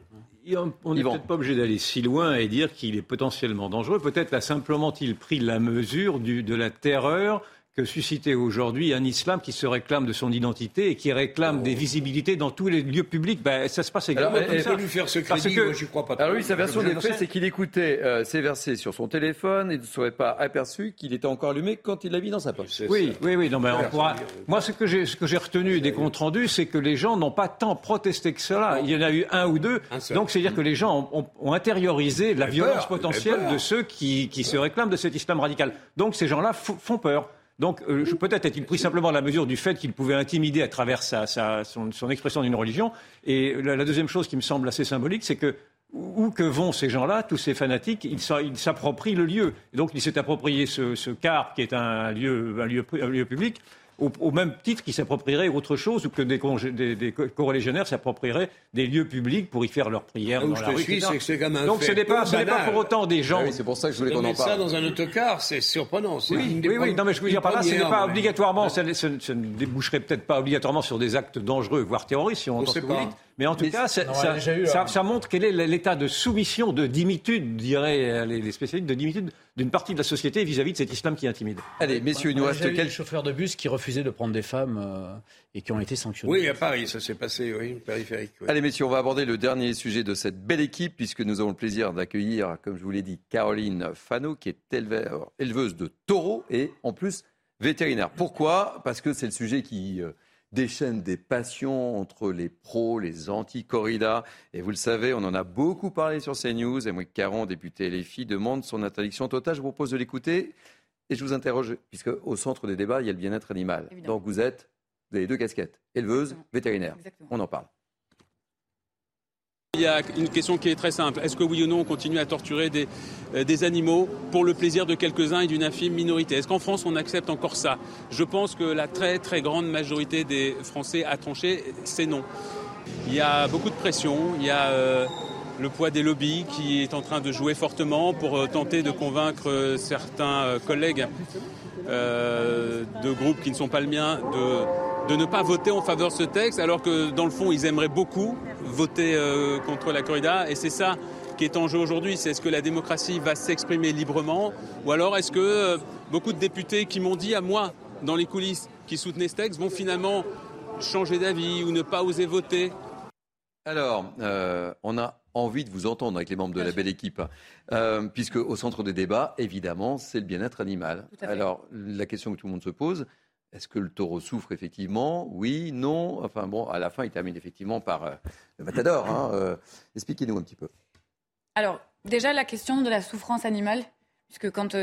On- On n'est peut-être pas obligé d'aller si loin et dire qu'il est potentiellement dangereux. Peut-être a simplement-il pris la mesure du- de la terreur que suscitait aujourd'hui un islam qui se réclame de son identité et qui réclame des visibilités dans tous les lieux publics. Ben, ça se passe exactement
Alors,
comme ça.
lui
faire ce
Parce
crédit,
que-
moi, j'y crois pas
Alors lui, sa version des faits, c'est qu'il écoutait euh, ses versets sur son téléphone et ne serait pas aperçu qu'il était encore allumé quand il l'a mis dans sa poche.
Oui, oui, oui. Non, on pourra- Moi, ce que j'ai, ce que j'ai retenu des comptes rendus, c'est que les gens n'ont pas tant protesté que cela. Il y en a eu un ou deux. Donc, c'est-à-dire que les gens ont, ont- ont intériorisé la violence
peur,
potentielle de ceux qui, qui se réclament de cet islam radical. Donc, ces gens-là fo- font peur. Donc, euh, peut-être a-t-il pris simplement la mesure du fait qu'il pouvait intimider à travers sa, sa- son, son expression d'une religion. Et la, la deuxième chose qui me semble assez symbolique, c'est que où que vont ces gens-là, tous ces fanatiques, ils s'a- ils s'approprient le lieu. Et donc, il s'est approprié ce, ce car qui est un lieu, un lieu, un lieu public. Au, au même titre qu'ils s'approprieraient autre chose ou que des, congé- des, des co- coreligionnaires s'approprieraient des lieux publics pour y faire leurs prières.
Où
dans
je
la
te
rue,
suis, c'est que c'est quand même un
Donc,
fait
ce n'est pas, ce pour autant des gens.
Ah oui, c'est pour ça que je voulais qu'on en
mettre ça
parle.
dans un autocar, c'est surprenant.
Oui, oui, oui, non, mais je veux dire par là, ce n'est pas
mais-
obligatoirement, ça, ne déboucherait peut-être pas obligatoirement sur des actes dangereux, voire terroristes, si on entend ce que vous dites. Mais en tout
Mais
cas, ça,
non,
ça-
elle a déjà eu
ça-
un-
ça montre quel est l'état de soumission, de dimitude, diraient euh, les les spécialistes, de dimitude d'une partie de la société vis-à-vis de cet islam qui intimide.
Allez, messieurs, il nous reste quelques...
des chauffeurs de bus qui refusaient de prendre des femmes euh, et qui ont été sanctionnés.
Oui, à Paris, ça s'est passé, oui, périphérique. oui.
Allez messieurs, on va aborder le dernier sujet de cette belle équipe puisque nous avons le plaisir d'accueillir, comme je vous l'ai dit, Caroline Fano qui est éleveur- éleveuse de taureaux et en plus vétérinaire. Pourquoi? Parce que c'est le sujet qui euh, déchaîne des passions entre les pros, les anti-corridas. Et vous le savez, on en a beaucoup parlé sur CNews. Émeric Caron, député Les Filles, demande son interdiction totale. Je vous propose de l'écouter et je vous interroge, puisque au centre des débats, il y a le bien-être animal.
Évidemment.
Donc vous êtes, vous avez deux casquettes, éleveuse, vétérinaire.
Exactement.
On en parle.
Il y a une question qui est très simple. Est-ce que oui ou non on continue à torturer des, euh, des animaux pour le plaisir de quelques-uns et d'une infime minorité? Est-ce qu'en France on accepte encore ça? Je pense que la très très grande majorité des Français a tranché, c'est non. Il y a beaucoup de pression, il y a euh, le poids des lobbies qui est en train de jouer fortement pour euh, tenter de convaincre euh, certains euh, collègues de groupes qui ne sont pas le mien de, de ne pas voter en faveur de ce texte, alors que dans le fond, ils aimeraient beaucoup voter contre la corrida. Et c'est ça qui est en jeu aujourd'hui. C'est est-ce que la démocratie va s'exprimer librement ou alors est-ce que beaucoup de députés qui m'ont dit à moi, dans les coulisses, qui soutenaient ce texte, vont finalement changer d'avis ou ne pas oser voter?
Alors, on a envie de vous entendre avec les membres de la belle équipe, euh, puisque au centre des débats, évidemment, c'est le bien-être animal. Alors, la question que tout le monde se pose, est-ce que le taureau souffre effectivement? Oui, non. Enfin bon, à la fin, il termine effectivement par euh, le matador. hein, euh. Expliquez-nous un petit peu.
Alors, déjà, la question de la souffrance animale, puisque quand,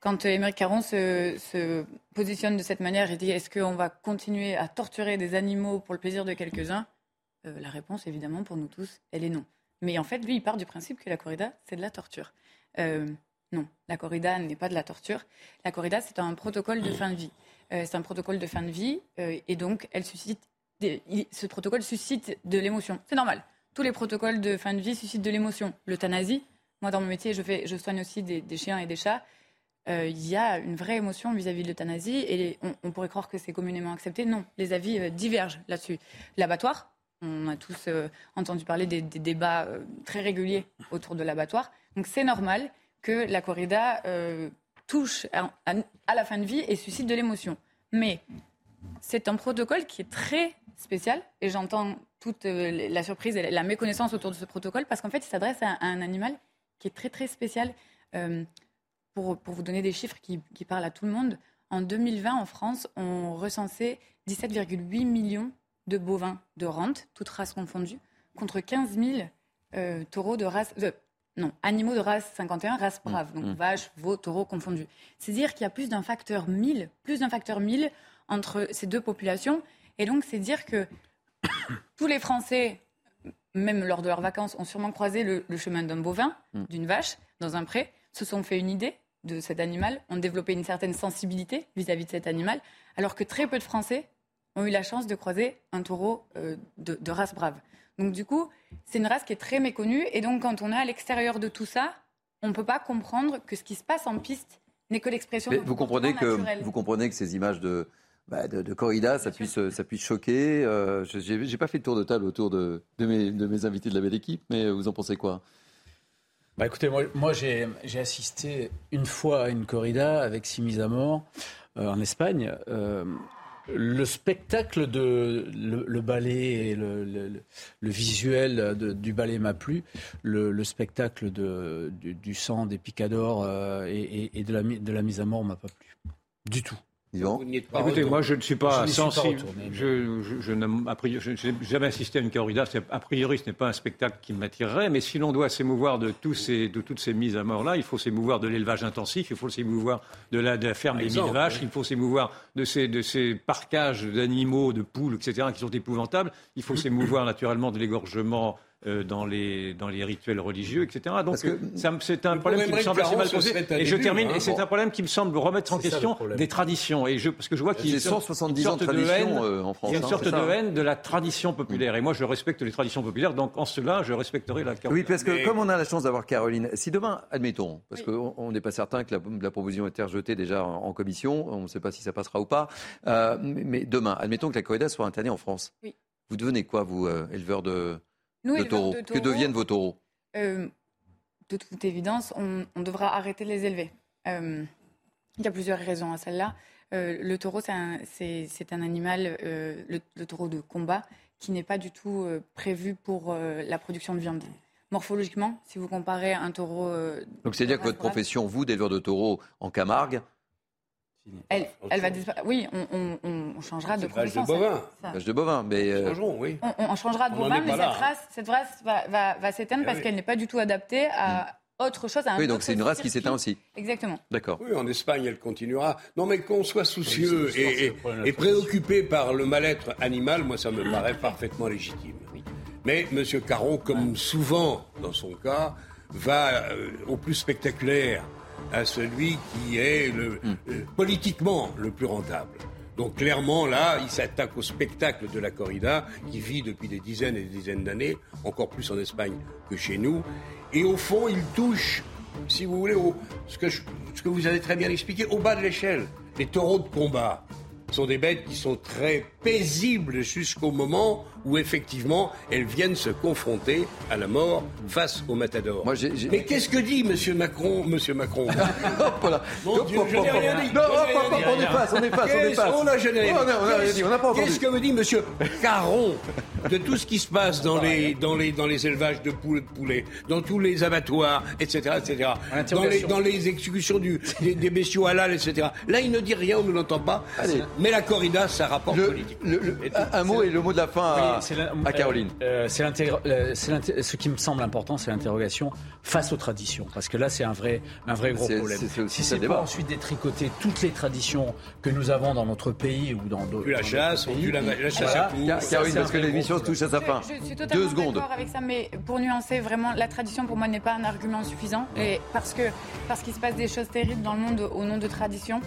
quand Émeric Caron se, se positionne de cette manière et dit est-ce qu'on va continuer à torturer des animaux pour le plaisir de quelques-uns? La réponse, évidemment, pour nous tous, elle est non. Mais en fait, lui, il part du principe que la corrida, c'est de la torture. Euh, non, la corrida n'est pas de la torture. La corrida, c'est un protocole de fin de vie. Euh, c'est un protocole de fin de vie euh, et donc elle suscite ce protocole suscite de l'émotion. C'est normal. Tous les protocoles de fin de vie suscitent de l'émotion. L'euthanasie, moi dans mon métier, je, fais, je soigne aussi des, chiens et des chats. Il y a une vraie émotion vis-à-vis de l'euthanasie et on, pourrait croire que c'est communément accepté. Non, les avis divergent là-dessus. L'abattoir, on a tous euh, entendu parler des, débats euh, très réguliers autour de l'abattoir. Donc c'est normal que la corrida euh, touche à, la fin de vie et suscite de l'émotion. Mais c'est un protocole qui est très spécial et j'entends toute la surprise et la méconnaissance autour de ce protocole parce qu'en fait, il s'adresse à, un animal qui est très très spécial. Pour, vous donner des chiffres qui parlent à tout le monde, en 2020, en France, on recensait 17,8 millions de bovins de rente, toutes races confondues, contre 15 000 euh, taureaux de race. euh, non, animaux de race 51, race brave, donc
mmh.
vaches, veaux, taureaux confondus. C'est dire qu'il y a plus d'un facteur 1000, plus d'un facteur 1000 entre ces deux populations. Et donc, c'est dire que (coughs) tous les Français, même lors de leurs vacances, ont sûrement croisé le, le chemin d'un bovin,
Mm.
d'une vache, dans un pré, se sont fait une idée de cet animal, ont développé une certaine sensibilité vis-à-vis de cet animal, alors que très peu de Français ont eu la chance de croiser un taureau euh, de, de race brave. Donc du coup, c'est une race qui est très méconnue, et donc quand on est à l'extérieur de tout ça, on ne peut pas comprendre que ce qui se passe en piste n'est que l'expression
vous comprenez que
naturel.
vous comprenez que ces images de bah, de, de corrida, ça puisse ça puisse choquer. Euh, je- J'ai j'ai pas fait de tour de table autour de, de mes de mes invités de la belle équipe, mais vous en pensez quoi?
Bah écoutez, moi, moi, j'ai j'ai assisté une fois à une corrida avec six mises à mort euh, en Espagne. Euh, le spectacle de le, le ballet et le, visuel du ballet m'a plu. Le, le spectacle du, sang, des picadors euh, et, de, la, de la mise à mort m'a pas plu. Du tout.
Yvan
Écoutez, moi je ne suis pas
Je n'y suis pas
sensible.
retourné, mais-
je, n'ai jamais assisté à une corrida. C'est- A priori, ce n'est pas un spectacle qui m'attirerait. Mais si l'on doit s'émouvoir de, tous ces, de toutes ces mises à mort-là, il faut s'émouvoir de l'élevage intensif, il faut s'émouvoir de la, de la ferme des mille vaches, il faut s'émouvoir de ces, de ces parcages d'animaux, de poules, etc., qui sont épouvantables. Il faut s'émouvoir naturellement de l'égorgement. Euh, dans, les, dans les rituels religieux, etc. Donc, me- c'est un problème qui me semble assez mal posé. Et je
début,
termine,
hein.
et c'est
Bon.
un problème qui me semble remettre en question des traditions. Et je, parce que je vois qu'il y a une sorte-
170
une
ans de
haine,
euh, en France,
Il y a une
hein,
sorte de haine de la tradition populaire. Et moi, je respecte les traditions populaires. Donc, en cela, je respecterai la
Oui, parce que
Mais-
comme on a la chance d'avoir Caroline, si demain, admettons, parce qu'on on n'est pas certain que la, la proposition ait été rejetée déjà en, en commission, on ne sait pas si ça passera ou pas, euh, mais mais demain, admettons que la corrida soit interdite en France.
Oui.
Vous devenez quoi, vous, euh, éleveur de,
Nous,
de
éleveurs
taureaux
de
Que deviennent vos taureaux
Euh, de toute évidence, on, on devra arrêter de les élever. Euh, il y a plusieurs raisons à celle-là. Euh, le taureau, c'est un, animal, le, le taureau de combat, qui n'est pas du tout prévu pour la production de viande. Morphologiquement, si vous comparez un taureau, euh,
Donc, c'est-à-dire que votre profession, vous, d'éleveur de taureaux en Camargue,
elle, elle va disparaître. Oui, on, on- on- on changera de profession.
de L'élevage de bovins, mais... euh,
oui.
On, on changera de bovin, mais cette race, cette race va, va- va s'éteindre
Eh
parce
oui.
qu'elle n'est pas du tout adaptée à autre chose, à un
Oui, donc c'est une race qui s'éteint aussi.
Exactement.
D'accord.
Oui, en Espagne, elle continuera. Non, mais qu'on soit soucieux
Oui,
et préoccupé par le mal-être animal, moi, ça me paraît parfaitement légitime. Mais M. Caron, comme souvent dans son cas, va euh, au plus spectaculaire, à celui qui est le, euh, politiquement le plus rentable. Donc clairement, là, il s'attaque au spectacle de la corrida, qui vit depuis des dizaines et des dizaines d'années, encore plus en Espagne que chez nous. Et au fond, il touche, si vous voulez, au, ce, que je- ce que vous avez très bien expliqué, au bas de l'échelle. Les taureaux de combat sont des bêtes qui sont très paisibles jusqu'au moment où effectivement elles viennent se confronter à la mort face au matador. Mais qu'est-ce que dit Monsieur Macron, Monsieur Macron? (laughs) Mon Dieu, je n'ai rien dit.
Non, on efface, on efface, on efface. On a rien dit, on n'a pas entendu.
Qu'est-ce que me dit Monsieur Caron de tout ce qui se passe dans les, dans les, dans les élevages de poules, de poulets, dans tous les abattoirs, etc., etc., dans les, dans les exécutions du, des, des bestiaux halal, etc. Là, il ne dit rien, on ne l'entend pas.
Allez.
Mais la corrida, ça rapporte politique.
Un, un mot et le mot de la fin à,
La-
à Caroline.
euh, c'est euh, ce qui me semble important, c'est l'interrogation face aux traditions, parce que là, c'est un vrai, un vrai gros problème. si c'est
débat.
ensuite détricoter toutes les traditions que nous avons dans notre pays ou dans d'autres
la chasse,
d'autres
plus la-
pays,
la chasse
voilà.
à
Ça,
Caroline, parce que l'émission touche à sa fin.
Je suis
Deux
totalement
secondes.
d'accord avec ça, mais pour nuancer, vraiment, la tradition pour moi n'est pas un argument suffisant. Et parce que parce qu'il se passe des choses terribles dans le monde au nom de tradition.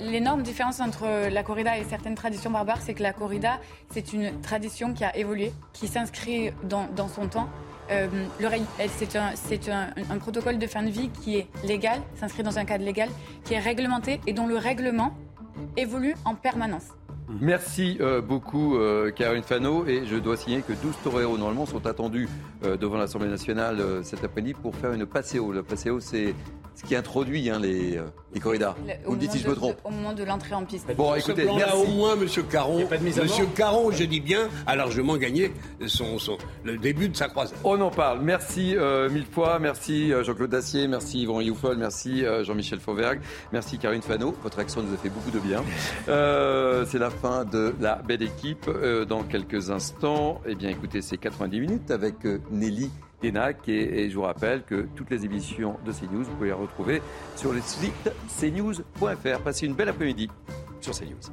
L'énorme différence entre la corrida et certaines traditions barbares, c'est que la corrida, c'est une tradition qui a évolué, qui s'inscrit dans, son temps. Euh, le c'est un, un, un protocole de fin de vie qui est légal, s'inscrit dans un cadre légal, qui est réglementé et dont le règlement évolue en permanence.
Merci euh, beaucoup, euh, Caroline Fano. Et je dois signaler que 12 toreros, normalement, sont attendus euh, devant l'Assemblée nationale euh, cet après-midi pour faire une passéo. La passéo, c'est ce qui introduit hein, les, euh, les corridas.
Le-
Vous
au
me dites si je
moment
me
de-
trompe.
Au moment de l'entrée en piste.
Bon, écoutez, merci.
au moins, Monsieur Caron, Monsieur Caron, je dis bien, a largement gagné son, son- le début de sa croisade.
On en parle. Merci euh, mille fois. Merci euh, Jean-Claude Dacier. Merci Yvon Youfol. Merci euh, Jean-Michel Fauvergue. Merci Caroline Fano. Votre action nous a fait beaucoup de bien. (laughs) Euh, c'est la fin de la belle équipe. Euh, dans quelques instants, eh bien, écoutez, c'est 90 minutes avec euh, Nelly Et, et je vous rappelle que toutes les émissions de CNews, vous pouvez les retrouver sur le site cnews.fr. Passez une belle après-midi sur CNews.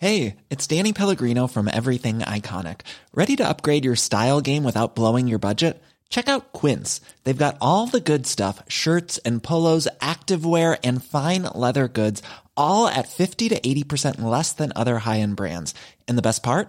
Hey, it's Danny Pellegrino from Everything Iconic. Ready to upgrade your style game without blowing your budget? Check out Quince. They've got all the good stuff shirts and polos, activewear, and fine leather goods, all at 50 to 80% less than other high end brands. And the best part?